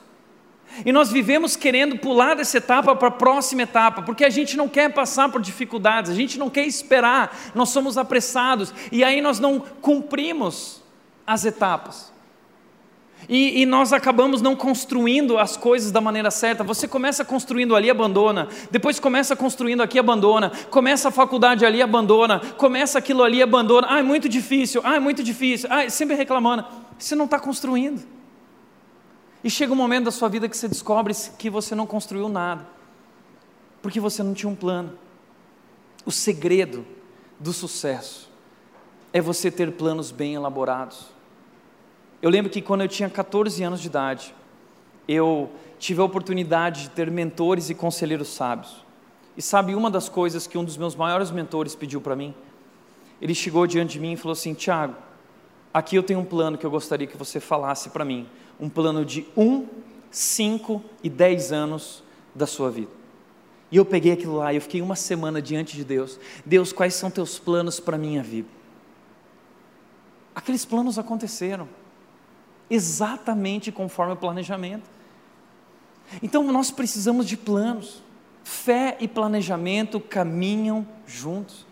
E nós vivemos querendo pular dessa etapa para a próxima etapa, porque a gente não quer passar por dificuldades, a gente não quer esperar, nós somos apressados e aí nós não cumprimos as etapas. E, e, nós acabamos não construindo as coisas da maneira certa. Você começa construindo ali, abandona. Depois começa construindo aqui, abandona. Começa a faculdade ali, abandona. Começa aquilo ali, abandona. Ah, é muito difícil. Ah, é muito difícil. Ah, sempre reclamando. Você não está construindo. E chega um momento da sua vida que você descobre que você não construiu nada. Porque você não tinha um plano. O segredo do sucesso é você ter planos bem elaborados eu lembro que quando eu tinha 14 anos de idade, eu tive a oportunidade de ter mentores e conselheiros sábios. E sabe uma das coisas que um dos meus maiores mentores pediu para mim? Ele chegou diante de mim e falou assim: Tiago, aqui eu tenho um plano que eu gostaria que você falasse para mim. Um plano de um, cinco e dez anos da sua vida. E eu peguei aquilo lá e eu fiquei uma semana diante de Deus. Deus, quais são teus planos para a minha vida? Aqueles planos aconteceram exatamente conforme o planejamento. Então nós precisamos de planos. Fé e planejamento caminham juntos.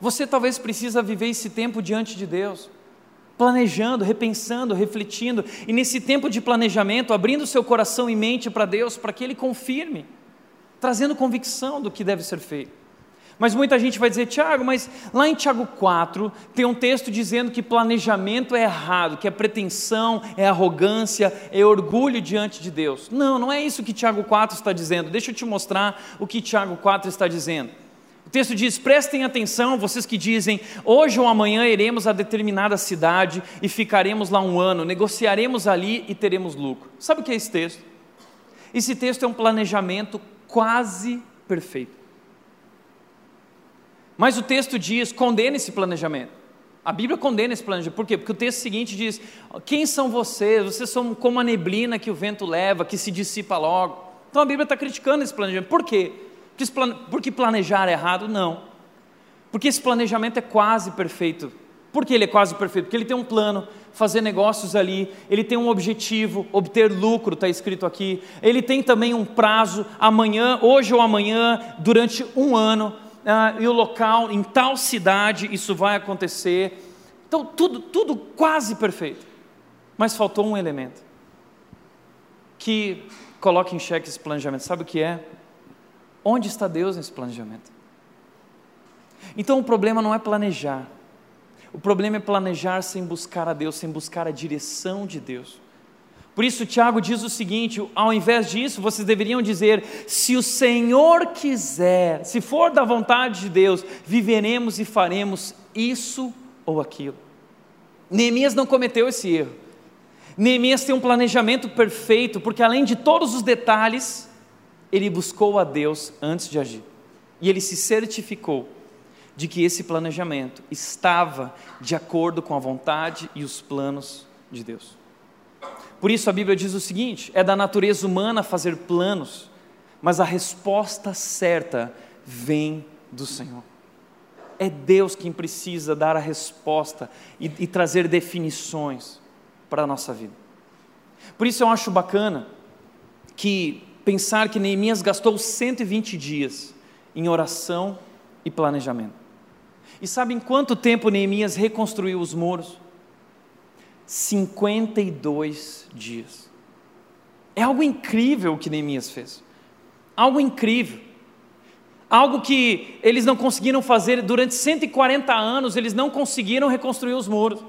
Você talvez precisa viver esse tempo diante de Deus, planejando, repensando, refletindo, e nesse tempo de planejamento, abrindo seu coração e mente para Deus, para que Ele confirme, trazendo convicção do que deve ser feito. Mas muita gente vai dizer, Tiago, mas lá em Tiago 4 tem um texto dizendo que planejamento é errado, que é pretensão, é arrogância, é orgulho diante de Deus. Não, não é isso que Tiago 4 está dizendo. Deixa eu te mostrar o que Tiago 4 está dizendo. O texto diz: prestem atenção, vocês que dizem, hoje ou amanhã iremos a determinada cidade e ficaremos lá um ano, negociaremos ali e teremos lucro. Sabe o que é esse texto? Esse texto é um planejamento quase perfeito. Mas o texto diz: condena esse planejamento. A Bíblia condena esse planejamento. Por quê? Porque o texto seguinte diz: Quem são vocês? Vocês são como a neblina que o vento leva, que se dissipa logo. Então a Bíblia está criticando esse planejamento. Por quê? Porque planejar é errado? Não. Porque esse planejamento é quase perfeito. Por que ele é quase perfeito? Porque ele tem um plano, fazer negócios ali, ele tem um objetivo, obter lucro, está escrito aqui. Ele tem também um prazo, amanhã, hoje ou amanhã, durante um ano, ah, e o local, em tal cidade, isso vai acontecer. Então, tudo, tudo quase perfeito. Mas faltou um elemento que coloca em xeque esse planejamento. Sabe o que é? Onde está Deus nesse planejamento? Então o problema não é planejar. O problema é planejar sem buscar a Deus, sem buscar a direção de Deus. Por isso, Tiago diz o seguinte: ao invés disso, vocês deveriam dizer: se o Senhor quiser, se for da vontade de Deus, viveremos e faremos isso ou aquilo. Neemias não cometeu esse erro. Neemias tem um planejamento perfeito, porque além de todos os detalhes, ele buscou a Deus antes de agir. E ele se certificou de que esse planejamento estava de acordo com a vontade e os planos de Deus. Por isso a Bíblia diz o seguinte: é da natureza humana fazer planos, mas a resposta certa vem do Senhor. É Deus quem precisa dar a resposta e, e trazer definições para a nossa vida. Por isso eu acho bacana que pensar que Neemias gastou 120 dias em oração e planejamento. E sabe em quanto tempo Neemias reconstruiu os muros? 52 dias. É algo incrível o que Neemias fez. Algo incrível. Algo que eles não conseguiram fazer durante 140 anos, eles não conseguiram reconstruir os muros.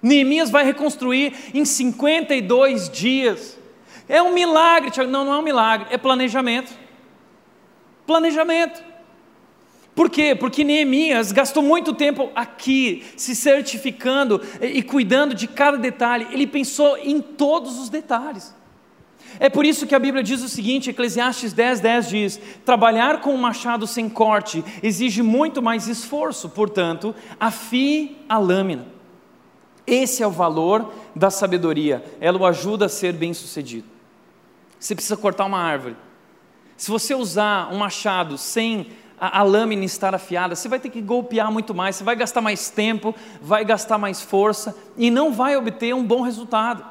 Neemias vai reconstruir em 52 dias. É um milagre, Não, não é um milagre, é planejamento. Planejamento. Por quê? Porque Neemias gastou muito tempo aqui, se certificando e cuidando de cada detalhe. Ele pensou em todos os detalhes. É por isso que a Bíblia diz o seguinte, Eclesiastes 10, 10 diz: Trabalhar com um machado sem corte exige muito mais esforço, portanto, afie a lâmina. Esse é o valor da sabedoria, ela o ajuda a ser bem sucedido. Você precisa cortar uma árvore. Se você usar um machado sem a, a lâmina estar afiada, você vai ter que golpear muito mais, você vai gastar mais tempo, vai gastar mais força e não vai obter um bom resultado.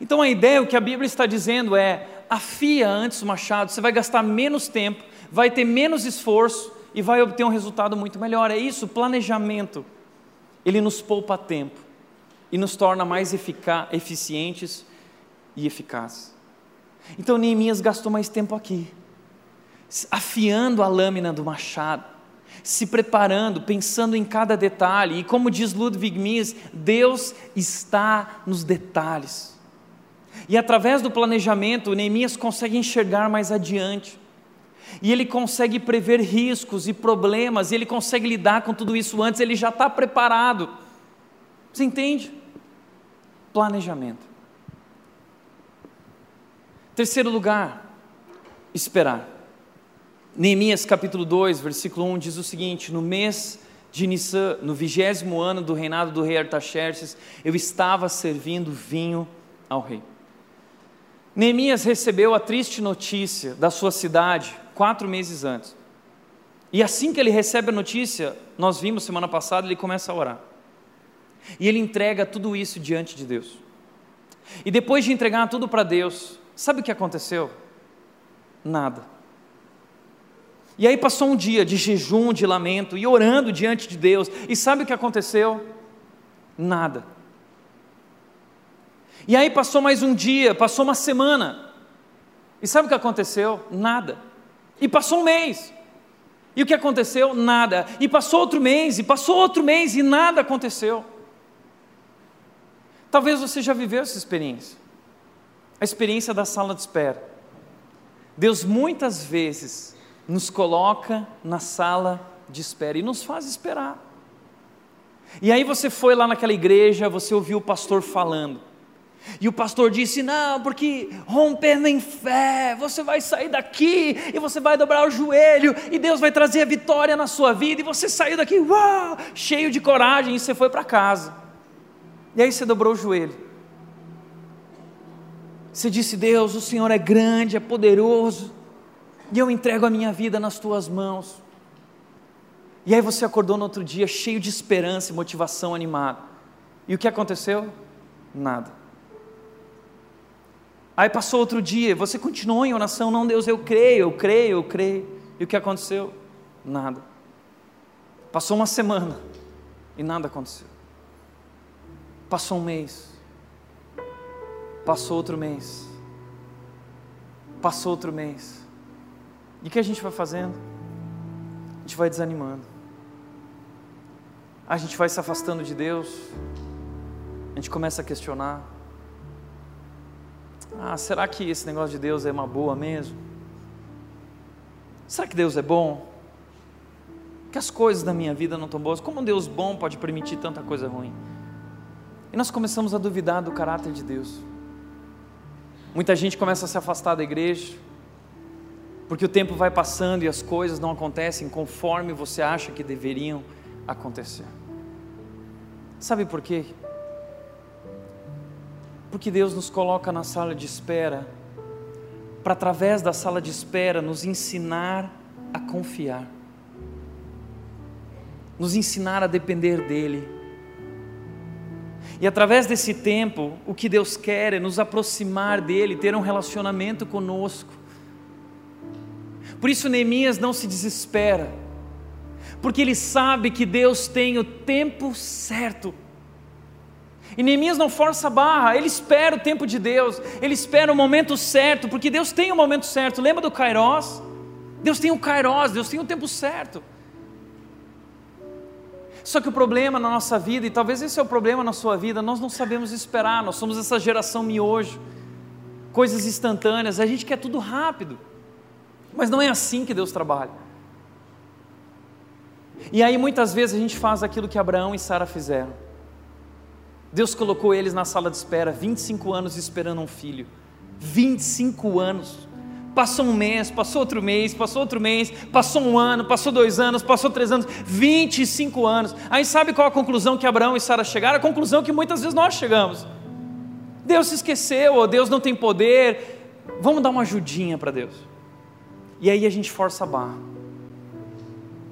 Então a ideia, o que a Bíblia está dizendo é: afia antes o machado, você vai gastar menos tempo, vai ter menos esforço e vai obter um resultado muito melhor. É isso, planejamento. Ele nos poupa tempo e nos torna mais eficientes e eficazes. Então Neemias gastou mais tempo aqui afiando a lâmina do machado, se preparando, pensando em cada detalhe. E como diz Ludwig Mies, Deus está nos detalhes. E através do planejamento, Neemias consegue enxergar mais adiante. E ele consegue prever riscos e problemas, e ele consegue lidar com tudo isso antes, ele já está preparado. Você entende? Planejamento. Terceiro lugar, esperar. Neemias capítulo 2, versículo 1 diz o seguinte: No mês de Nissan, no vigésimo ano do reinado do rei Artaxerxes, eu estava servindo vinho ao rei. Neemias recebeu a triste notícia da sua cidade quatro meses antes. E assim que ele recebe a notícia, nós vimos semana passada, ele começa a orar. E ele entrega tudo isso diante de Deus. E depois de entregar tudo para Deus, sabe o que aconteceu? Nada. E aí passou um dia de jejum, de lamento e orando diante de Deus. E sabe o que aconteceu? Nada. E aí passou mais um dia, passou uma semana. E sabe o que aconteceu? Nada. E passou um mês. E o que aconteceu? Nada. E passou outro mês, e passou outro mês, e nada aconteceu. Talvez você já viveu essa experiência. A experiência da sala de espera. Deus muitas vezes nos coloca na sala de espera e nos faz esperar. E aí você foi lá naquela igreja, você ouviu o pastor falando. E o pastor disse: Não, porque rompendo em fé, você vai sair daqui e você vai dobrar o joelho, e Deus vai trazer a vitória na sua vida. E você saiu daqui, uau, cheio de coragem, e você foi para casa. E aí você dobrou o joelho. Você disse: Deus, o Senhor é grande, é poderoso, e eu entrego a minha vida nas tuas mãos. E aí você acordou no outro dia cheio de esperança e motivação, animado. E o que aconteceu? Nada. Aí passou outro dia, você continuou em oração, não Deus, eu creio, eu creio, eu creio. E o que aconteceu? Nada. Passou uma semana e nada aconteceu. Passou um mês. Passou outro mês. Passou outro mês. E o que a gente vai fazendo? A gente vai desanimando. A gente vai se afastando de Deus. A gente começa a questionar. Ah, será que esse negócio de Deus é uma boa mesmo? Será que Deus é bom? Que as coisas da minha vida não estão boas? Como um Deus bom pode permitir tanta coisa ruim? E nós começamos a duvidar do caráter de Deus. Muita gente começa a se afastar da igreja, porque o tempo vai passando e as coisas não acontecem conforme você acha que deveriam acontecer. Sabe por quê? Porque Deus nos coloca na sala de espera, para através da sala de espera nos ensinar a confiar, nos ensinar a depender dEle. E através desse tempo, o que Deus quer é nos aproximar dEle, ter um relacionamento conosco. Por isso Neemias não se desespera, porque ele sabe que Deus tem o tempo certo e Neemias não força a barra, ele espera o tempo de Deus, ele espera o momento certo, porque Deus tem o momento certo. Lembra do Kairos? Deus tem o Kairos, Deus tem o tempo certo. Só que o problema na nossa vida, e talvez esse é o problema na sua vida, nós não sabemos esperar, nós somos essa geração miojo, coisas instantâneas, a gente quer tudo rápido, mas não é assim que Deus trabalha. E aí muitas vezes a gente faz aquilo que Abraão e Sara fizeram Deus colocou eles na sala de espera, 25 anos esperando um filho. 25 anos. Passou um mês, passou outro mês, passou outro mês, passou um ano, passou dois anos, passou três anos, 25 anos. Aí sabe qual a conclusão que Abraão e Sara chegaram? A conclusão que muitas vezes nós chegamos. Deus se esqueceu, ou Deus não tem poder. Vamos dar uma ajudinha para Deus. E aí a gente força a barra.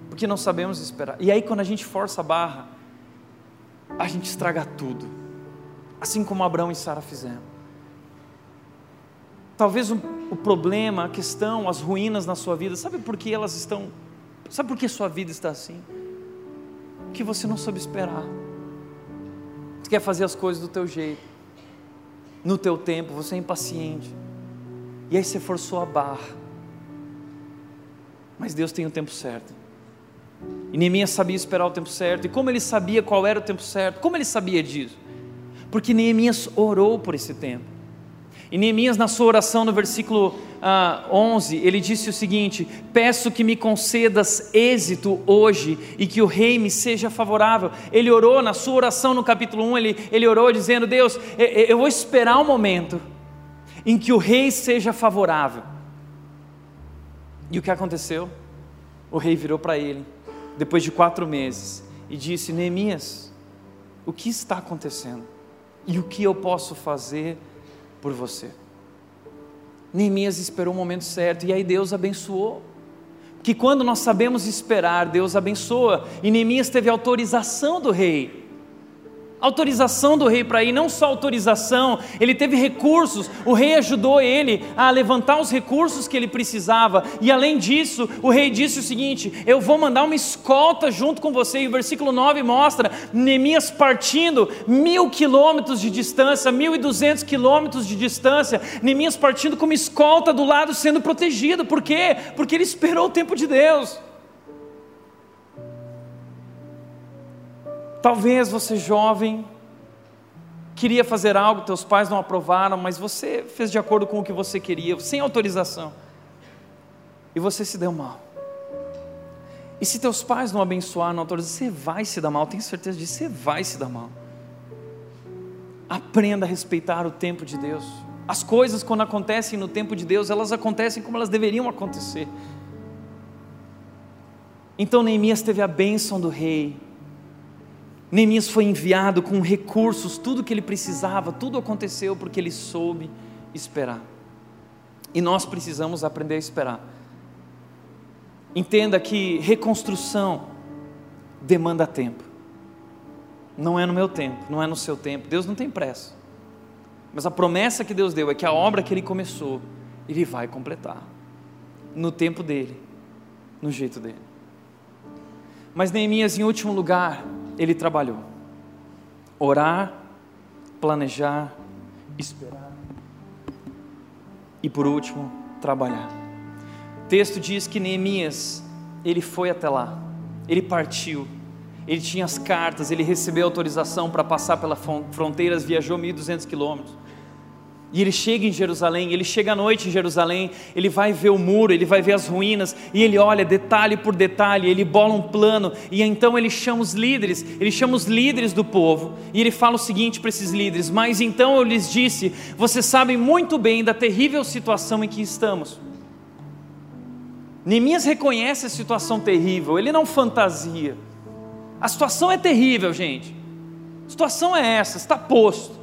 Porque não sabemos esperar. E aí quando a gente força a barra, a gente estraga tudo, assim como Abraão e Sara fizeram. Talvez o, o, problema, a questão, as ruínas na sua vida, sabe por que elas estão, sabe por que sua vida está assim? Que você não soube esperar. Você quer fazer as coisas do teu jeito, no teu tempo, você é impaciente. E aí você forçou a barra. Mas Deus tem o tempo certo. E Neemias sabia esperar o tempo certo. E como ele sabia qual era o tempo certo? Como ele sabia disso? Porque Neemias orou por esse tempo. E Neemias, na sua oração, no versículo ah, 11, ele disse o seguinte: Peço que me concedas êxito hoje e que o rei me seja favorável. Ele orou, na sua oração no capítulo 1, ele, ele orou dizendo: Deus, eu vou esperar um momento em que o rei seja favorável. E o que aconteceu? O rei virou para ele depois de quatro meses, e disse: Neemias, o que está acontecendo? E o que eu posso fazer por você? Neemias esperou o momento certo, e aí Deus abençoou. Que quando nós sabemos esperar, Deus abençoa, e Neemias teve autorização do rei autorização do rei para ir, não só autorização, ele teve recursos, o rei ajudou ele a levantar os recursos que ele precisava, e além disso, o rei disse o seguinte: Eu vou mandar uma escolta junto com você, e o versículo 9 mostra Neemias partindo mil quilômetros de distância, mil e duzentos quilômetros de distância, Neemias partindo com uma escolta do lado sendo protegido, por quê? Porque ele esperou o tempo de Deus. Talvez você jovem queria fazer algo, teus pais não aprovaram, mas você fez de acordo com o que você queria, sem autorização. E você se deu mal. E se teus pais não abençoaram, não autorizar, você vai se dar mal, tenho certeza disso, você vai se dar mal. Aprenda a respeitar o tempo de Deus. As coisas, quando acontecem no tempo de Deus, elas acontecem como elas deveriam acontecer. Então Neemias teve a bênção do rei, Neemias foi enviado com recursos, tudo que ele precisava, tudo aconteceu porque ele soube esperar. E nós precisamos aprender a esperar. Entenda que reconstrução demanda tempo. Não é no meu tempo, não é no seu tempo. Deus não tem pressa. Mas a promessa que Deus deu é que a obra que Ele começou, Ele vai completar. No tempo dele, no jeito dele. Mas Neemias, em último lugar, ele trabalhou. Orar, planejar, esperar. E por último, trabalhar. O texto diz que Neemias, ele foi até lá, ele partiu, ele tinha as cartas, ele recebeu autorização para passar pelas fronteiras, viajou 1.200 quilômetros. E ele chega em Jerusalém, ele chega à noite em Jerusalém, ele vai ver o muro, ele vai ver as ruínas, e ele olha detalhe por detalhe, ele bola um plano, e então ele chama os líderes, ele chama os líderes do povo, e ele fala o seguinte para esses líderes: Mas então eu lhes disse, vocês sabem muito bem da terrível situação em que estamos. Neemias reconhece a situação terrível, ele não fantasia. A situação é terrível, gente. A situação é essa, está posto,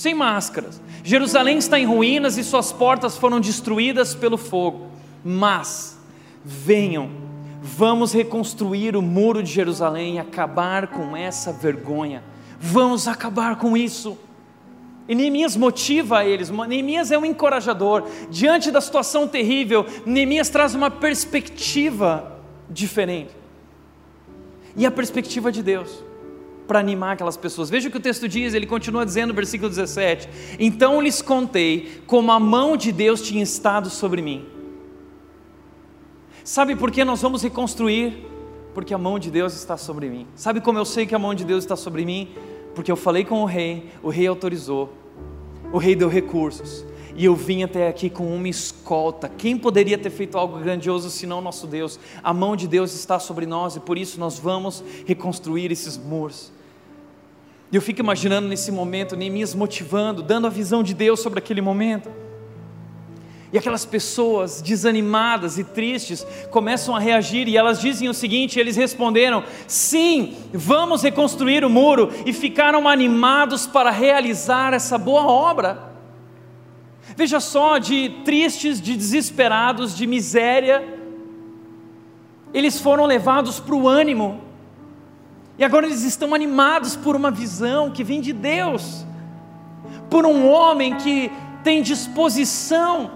sem máscaras. Jerusalém está em ruínas e suas portas foram destruídas pelo fogo. Mas venham, vamos reconstruir o muro de Jerusalém e acabar com essa vergonha. Vamos acabar com isso. E Neemias motiva eles, Neemias é um encorajador. Diante da situação terrível, Neemias traz uma perspectiva diferente. E a perspectiva de Deus para animar aquelas pessoas. Veja o que o texto diz, ele continua dizendo versículo 17: Então lhes contei como a mão de Deus tinha estado sobre mim. Sabe por que nós vamos reconstruir? Porque a mão de Deus está sobre mim. Sabe como eu sei que a mão de Deus está sobre mim? Porque eu falei com o rei, o rei autorizou, o rei deu recursos, e eu vim até aqui com uma escolta. Quem poderia ter feito algo grandioso senão nosso Deus? A mão de Deus está sobre nós e por isso nós vamos reconstruir esses muros. E eu fico imaginando nesse momento, Neemias motivando, dando a visão de Deus sobre aquele momento. E aquelas pessoas desanimadas e tristes começam a reagir e elas dizem o seguinte: eles responderam, sim, vamos reconstruir o muro, e ficaram animados para realizar essa boa obra. Veja só, de tristes, de desesperados, de miséria, eles foram levados para o ânimo, e agora eles estão animados por uma visão que vem de Deus, por um homem que tem disposição,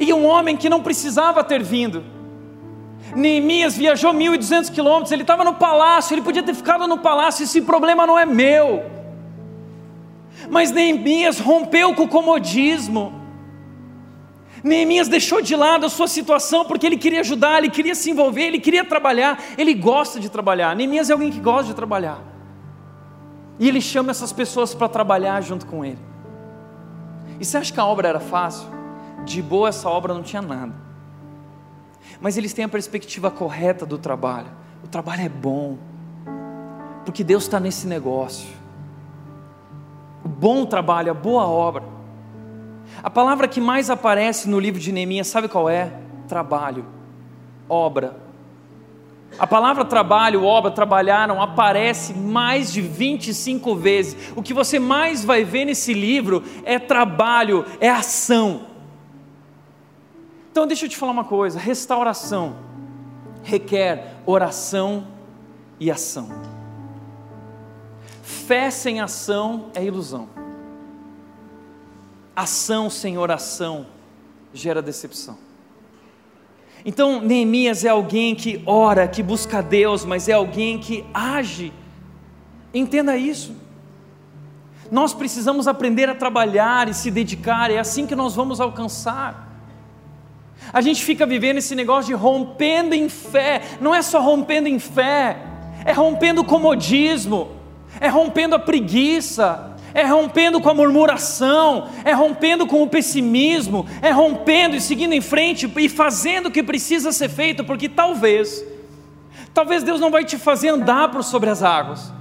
e um homem que não precisava ter vindo. Neemias viajou 1.200 quilômetros, ele estava no palácio, ele podia ter ficado no palácio, esse problema não é meu. Mas Neemias rompeu com o comodismo, Neemias deixou de lado a sua situação porque ele queria ajudar, ele queria se envolver, ele queria trabalhar, ele gosta de trabalhar. Neemias é alguém que gosta de trabalhar. E ele chama essas pessoas para trabalhar junto com ele. E você acha que a obra era fácil? De boa essa obra não tinha nada. Mas eles têm a perspectiva correta do trabalho. O trabalho é bom, porque Deus está nesse negócio. O bom trabalho, a boa obra. A palavra que mais aparece no livro de Neemias, sabe qual é? Trabalho, obra. A palavra trabalho, obra, trabalharam, aparece mais de 25 vezes. O que você mais vai ver nesse livro é trabalho, é ação. Então deixa eu te falar uma coisa: restauração requer oração e ação. Fé sem ação é ilusão. Ação sem oração gera decepção. Então, Neemias é alguém que ora, que busca Deus, mas é alguém que age. Entenda isso. Nós precisamos aprender a trabalhar e se dedicar, é assim que nós vamos alcançar. A gente fica vivendo esse negócio de rompendo em fé, não é só rompendo em fé, é rompendo o comodismo, é rompendo a preguiça, é rompendo com a murmuração, é rompendo com o pessimismo, é rompendo e seguindo em frente e fazendo o que precisa ser feito, porque talvez, talvez Deus não vai te fazer andar por sobre as águas,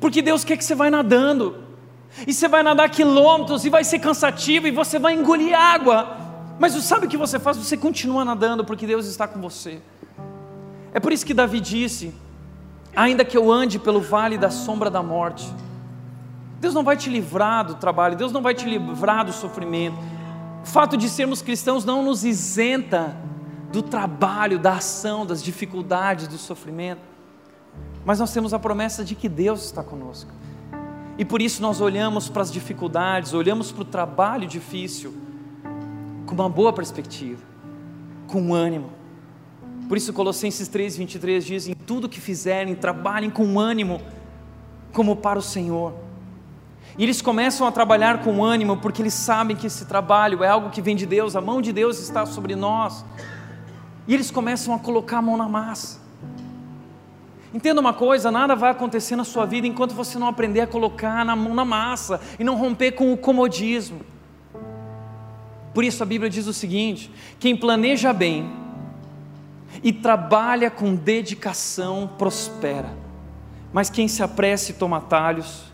porque Deus quer que você vá nadando, e você vai nadar quilômetros e vai ser cansativo e você vai engolir água, mas sabe o que você faz? Você continua nadando porque Deus está com você. É por isso que Davi disse: ainda que eu ande pelo vale da sombra da morte, Deus não vai te livrar do trabalho, Deus não vai te livrar do sofrimento. O fato de sermos cristãos não nos isenta do trabalho, da ação, das dificuldades, do sofrimento. Mas nós temos a promessa de que Deus está conosco. E por isso nós olhamos para as dificuldades, olhamos para o trabalho difícil com uma boa perspectiva, com ânimo. Por isso Colossenses 3, 23 diz: em tudo que fizerem, trabalhem com ânimo, como para o Senhor. E eles começam a trabalhar com ânimo, porque eles sabem que esse trabalho é algo que vem de Deus, a mão de Deus está sobre nós. E eles começam a colocar a mão na massa. Entenda uma coisa: nada vai acontecer na sua vida enquanto você não aprender a colocar a mão na massa e não romper com o comodismo. Por isso a Bíblia diz o seguinte: quem planeja bem e trabalha com dedicação prospera, mas quem se apressa e toma atalhos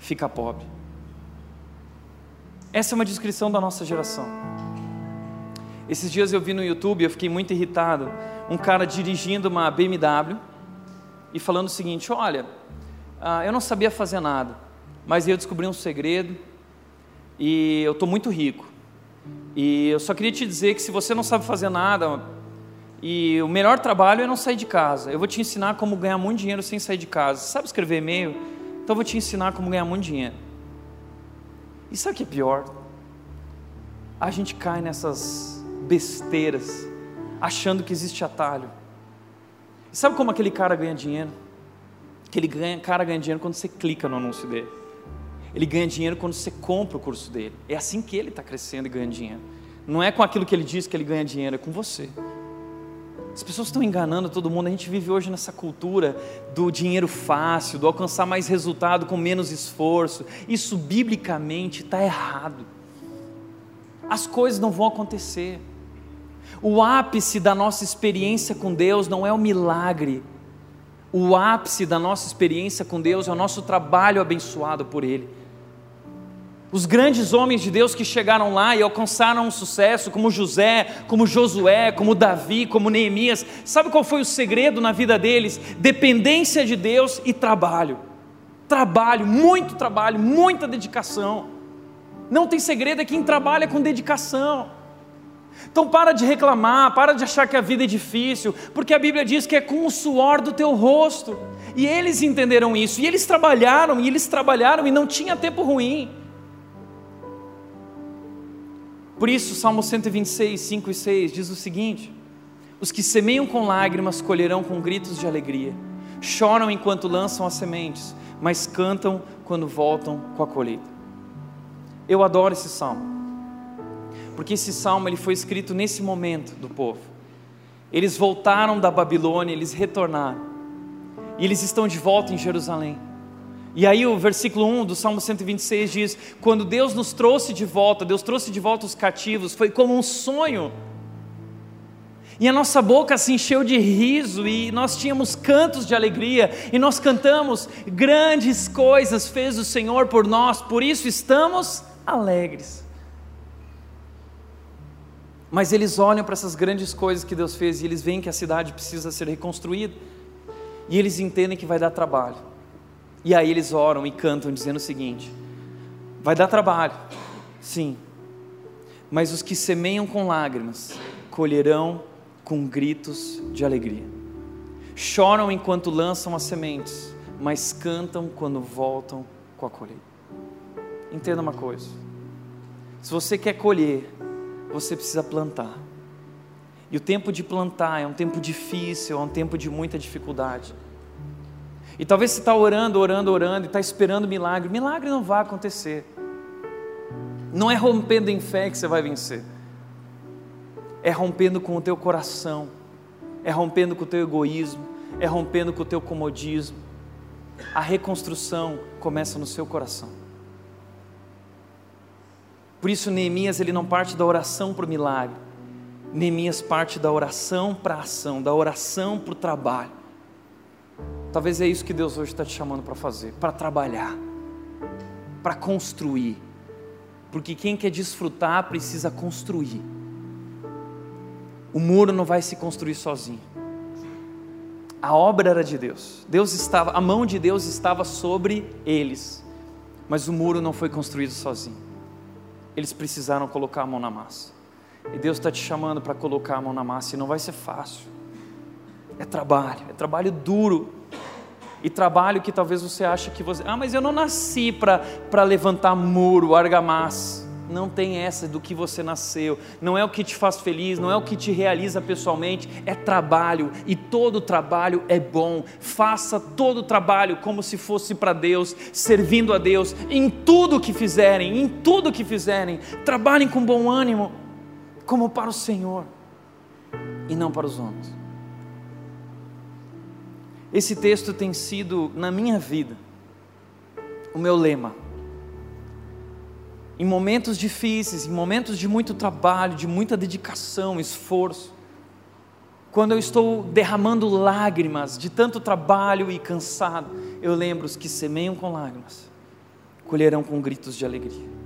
fica pobre. Essa é uma descrição da nossa geração. Esses dias eu vi no YouTube, eu fiquei muito irritado, um cara dirigindo uma BMW e falando o seguinte: Olha, ah, eu não sabia fazer nada, mas eu descobri um segredo e eu estou muito rico. E eu só queria te dizer que se você não sabe fazer nada, e o melhor trabalho é não sair de casa. Eu vou te ensinar como ganhar muito dinheiro sem sair de casa. Sabe escrever e-mail? Então eu vou te ensinar como ganhar muito dinheiro. E sabe o que é pior? A gente cai nessas besteiras, achando que existe atalho. E sabe como aquele cara ganha dinheiro? Aquele ganha, cara ganha dinheiro quando você clica no anúncio dele. Ele ganha dinheiro quando você compra o curso dele. É assim que ele está crescendo e ganhando dinheiro. Não é com aquilo que ele diz que ele ganha dinheiro, é com você. As pessoas estão enganando todo mundo. A gente vive hoje nessa cultura do dinheiro fácil, do alcançar mais resultado com menos esforço. Isso biblicamente está errado. As coisas não vão acontecer. O ápice da nossa experiência com Deus não é o milagre. O ápice da nossa experiência com Deus é o nosso trabalho abençoado por Ele. Os grandes homens de Deus que chegaram lá e alcançaram um sucesso, como José, como Josué, como Davi, como Neemias, sabe qual foi o segredo na vida deles? Dependência de Deus e trabalho. Trabalho, muito trabalho, muita dedicação. Não tem segredo é quem trabalha com dedicação. Então para de reclamar, para de achar que a vida é difícil, porque a Bíblia diz que é com o suor do teu rosto. E eles entenderam isso, e eles trabalharam, e eles trabalharam, e não tinha tempo ruim. Por isso, Salmo 126, 5 e 6 diz o seguinte: Os que semeiam com lágrimas colherão com gritos de alegria, choram enquanto lançam as sementes, mas cantam quando voltam com a colheita. Eu adoro esse salmo, porque esse salmo ele foi escrito nesse momento do povo. Eles voltaram da Babilônia, eles retornaram, e eles estão de volta em Jerusalém. E aí o versículo 1 do Salmo 126 diz: Quando Deus nos trouxe de volta, Deus trouxe de volta os cativos, foi como um sonho. E a nossa boca se encheu de riso, e nós tínhamos cantos de alegria, e nós cantamos: grandes coisas fez o Senhor por nós, por isso estamos alegres. Mas eles olham para essas grandes coisas que Deus fez e eles veem que a cidade precisa ser reconstruída, e eles entendem que vai dar trabalho. E aí eles oram e cantam dizendo o seguinte: vai dar trabalho, sim, mas os que semeiam com lágrimas colherão com gritos de alegria. Choram enquanto lançam as sementes, mas cantam quando voltam com a colheita. Entenda uma coisa: se você quer colher, você precisa plantar. E o tempo de plantar é um tempo difícil, é um tempo de muita dificuldade. E talvez você está orando, orando, orando e está esperando milagre. Milagre não vai acontecer. Não é rompendo em fé que você vai vencer. É rompendo com o teu coração. É rompendo com o teu egoísmo. É rompendo com o teu comodismo. A reconstrução começa no seu coração. Por isso Neemias ele não parte da oração para o milagre. Neemias parte da oração para a ação, da oração para o trabalho. Talvez é isso que Deus hoje está te chamando para fazer, para trabalhar, para construir. Porque quem quer desfrutar precisa construir. O muro não vai se construir sozinho. A obra era de Deus. Deus estava, a mão de Deus estava sobre eles. Mas o muro não foi construído sozinho. Eles precisaram colocar a mão na massa. E Deus está te chamando para colocar a mão na massa e não vai ser fácil. É trabalho, é trabalho duro. E trabalho que talvez você ache que você. Ah, mas eu não nasci para levantar muro, argamassa. Não tem essa do que você nasceu, não é o que te faz feliz, não é o que te realiza pessoalmente, é trabalho e todo trabalho é bom. Faça todo trabalho como se fosse para Deus, servindo a Deus em tudo que fizerem, em tudo que fizerem. Trabalhem com bom ânimo, como para o Senhor e não para os homens. Esse texto tem sido na minha vida o meu lema em momentos difíceis, em momentos de muito trabalho, de muita dedicação, esforço, quando eu estou derramando lágrimas de tanto trabalho e cansado, eu lembro os que semeiam com lágrimas, colherão com gritos de alegria.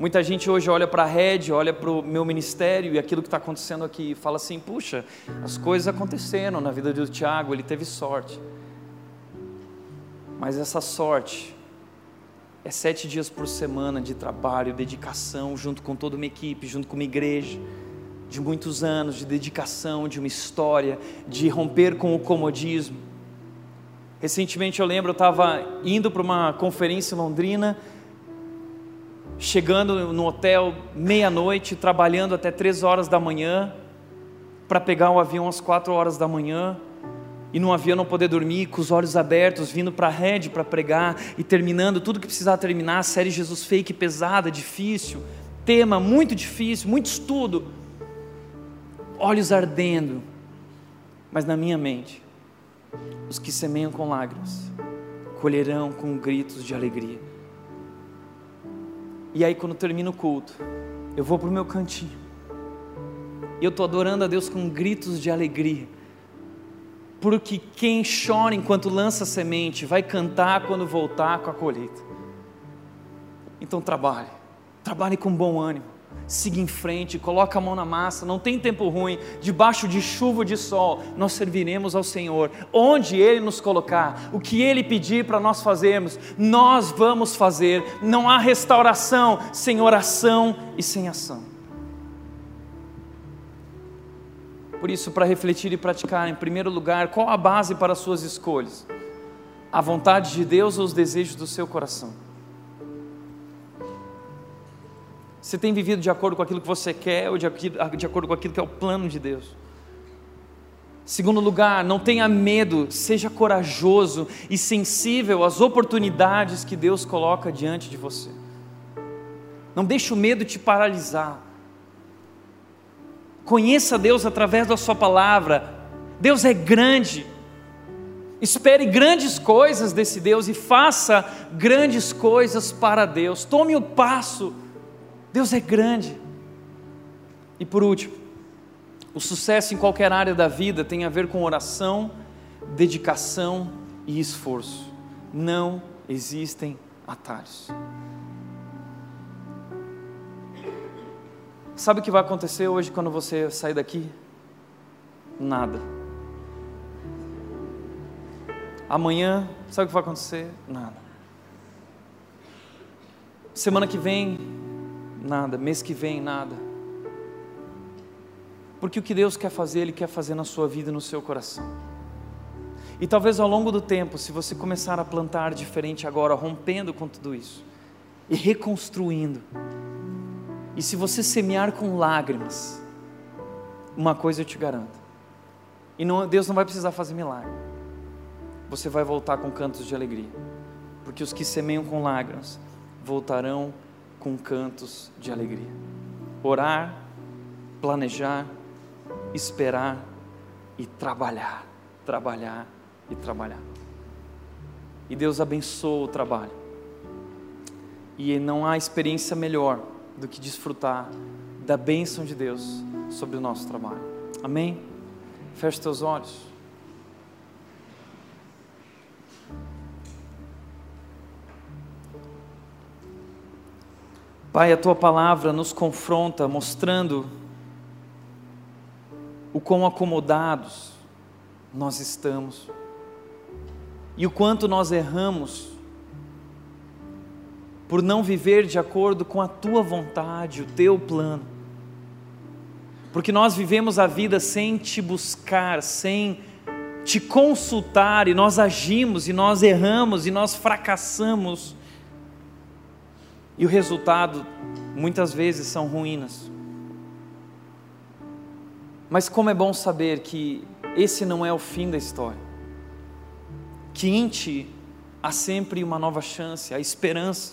Muita gente hoje olha para a rede, olha para o meu ministério e aquilo que está acontecendo aqui e fala assim: puxa, as coisas aconteceram na vida do Tiago, ele teve sorte. Mas essa sorte é sete dias por semana de trabalho, dedicação, junto com toda uma equipe, junto com uma igreja, de muitos anos de dedicação, de uma história, de romper com o comodismo. Recentemente eu lembro, eu estava indo para uma conferência em Londrina, chegando no hotel meia-noite, trabalhando até três horas da manhã, para pegar o avião às quatro horas da manhã e no avião não poder dormir, com os olhos abertos, vindo para a rede para pregar e terminando tudo que precisava terminar, série Jesus Fake pesada, difícil, tema muito difícil, muito estudo, olhos ardendo, mas na minha mente, os que semeiam com lágrimas, colherão com gritos de alegria. E aí, quando termina o culto, eu vou para o meu cantinho, e eu estou adorando a Deus com gritos de alegria. Porque quem chora enquanto lança semente vai cantar quando voltar com a colheita. Então trabalhe, trabalhe com bom ânimo, siga em frente, coloque a mão na massa, não tem tempo ruim, debaixo de chuva ou de sol, nós serviremos ao Senhor, onde Ele nos colocar, o que Ele pedir para nós fazermos, nós vamos fazer, não há restauração sem oração e sem ação. Por isso, para refletir e praticar, em primeiro lugar, qual a base para as suas escolhas? A vontade de Deus ou os desejos do seu coração? Você tem vivido de acordo com aquilo que você quer ou de, de acordo com aquilo que é o plano de Deus? Segundo lugar, não tenha medo, seja corajoso e sensível às oportunidades que Deus coloca diante de você. Não deixe o medo te paralisar. Conheça Deus através da Sua palavra. Deus é grande. Espere grandes coisas desse Deus e faça grandes coisas para Deus. Tome o passo. Deus é grande. E por último, o sucesso em qualquer área da vida tem a ver com oração, dedicação e esforço. Não existem atalhos. Sabe o que vai acontecer hoje quando você sair daqui? Nada. Amanhã, sabe o que vai acontecer? Nada. Semana que vem, nada. Mês que vem, nada. Porque o que Deus quer fazer, Ele quer fazer na sua vida e no seu coração. E talvez ao longo do tempo, se você começar a plantar diferente agora, rompendo com tudo isso e reconstruindo, e se você semear com lágrimas, uma coisa eu te garanto. E não, Deus não vai precisar fazer milagre. Você vai voltar com cantos de alegria. Porque os que semeiam com lágrimas voltarão com cantos de alegria. Orar, planejar, esperar e trabalhar, trabalhar e trabalhar. E Deus abençoa o trabalho. E não há experiência melhor do que desfrutar da bênção de Deus sobre o nosso trabalho. Amém? Feche teus olhos. Pai, a tua palavra nos confronta, mostrando o quão acomodados nós estamos e o quanto nós erramos por não viver de acordo com a tua vontade, o teu plano. Porque nós vivemos a vida sem te buscar, sem te consultar, e nós agimos, e nós erramos, e nós fracassamos. E o resultado, muitas vezes, são ruínas. Mas como é bom saber que esse não é o fim da história, que em Ti há sempre uma nova chance, a esperança,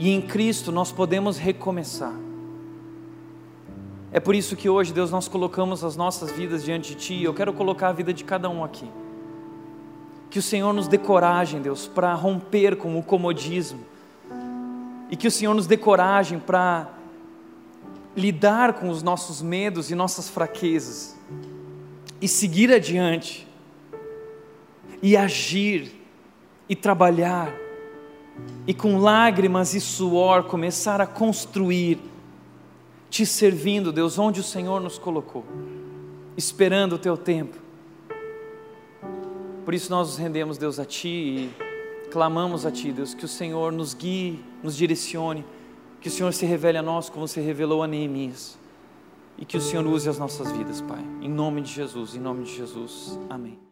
e em Cristo nós podemos recomeçar. É por isso que hoje, Deus, nós colocamos as nossas vidas diante de Ti, eu quero colocar a vida de cada um aqui. Que o Senhor nos dê coragem, Deus, para romper com o comodismo, e que o Senhor nos dê coragem para lidar com os nossos medos e nossas fraquezas, e seguir adiante, e agir, e trabalhar, e com lágrimas e suor começar a construir, te servindo, Deus, onde o Senhor nos colocou, esperando o teu tempo. Por isso nós nos rendemos, Deus, a Ti e clamamos a Ti, Deus, que o Senhor nos guie, nos direcione que o Senhor se revele a nós como se revelou a Neemias. E que o Senhor use as nossas vidas, Pai. Em nome de Jesus, em nome de Jesus. Amém.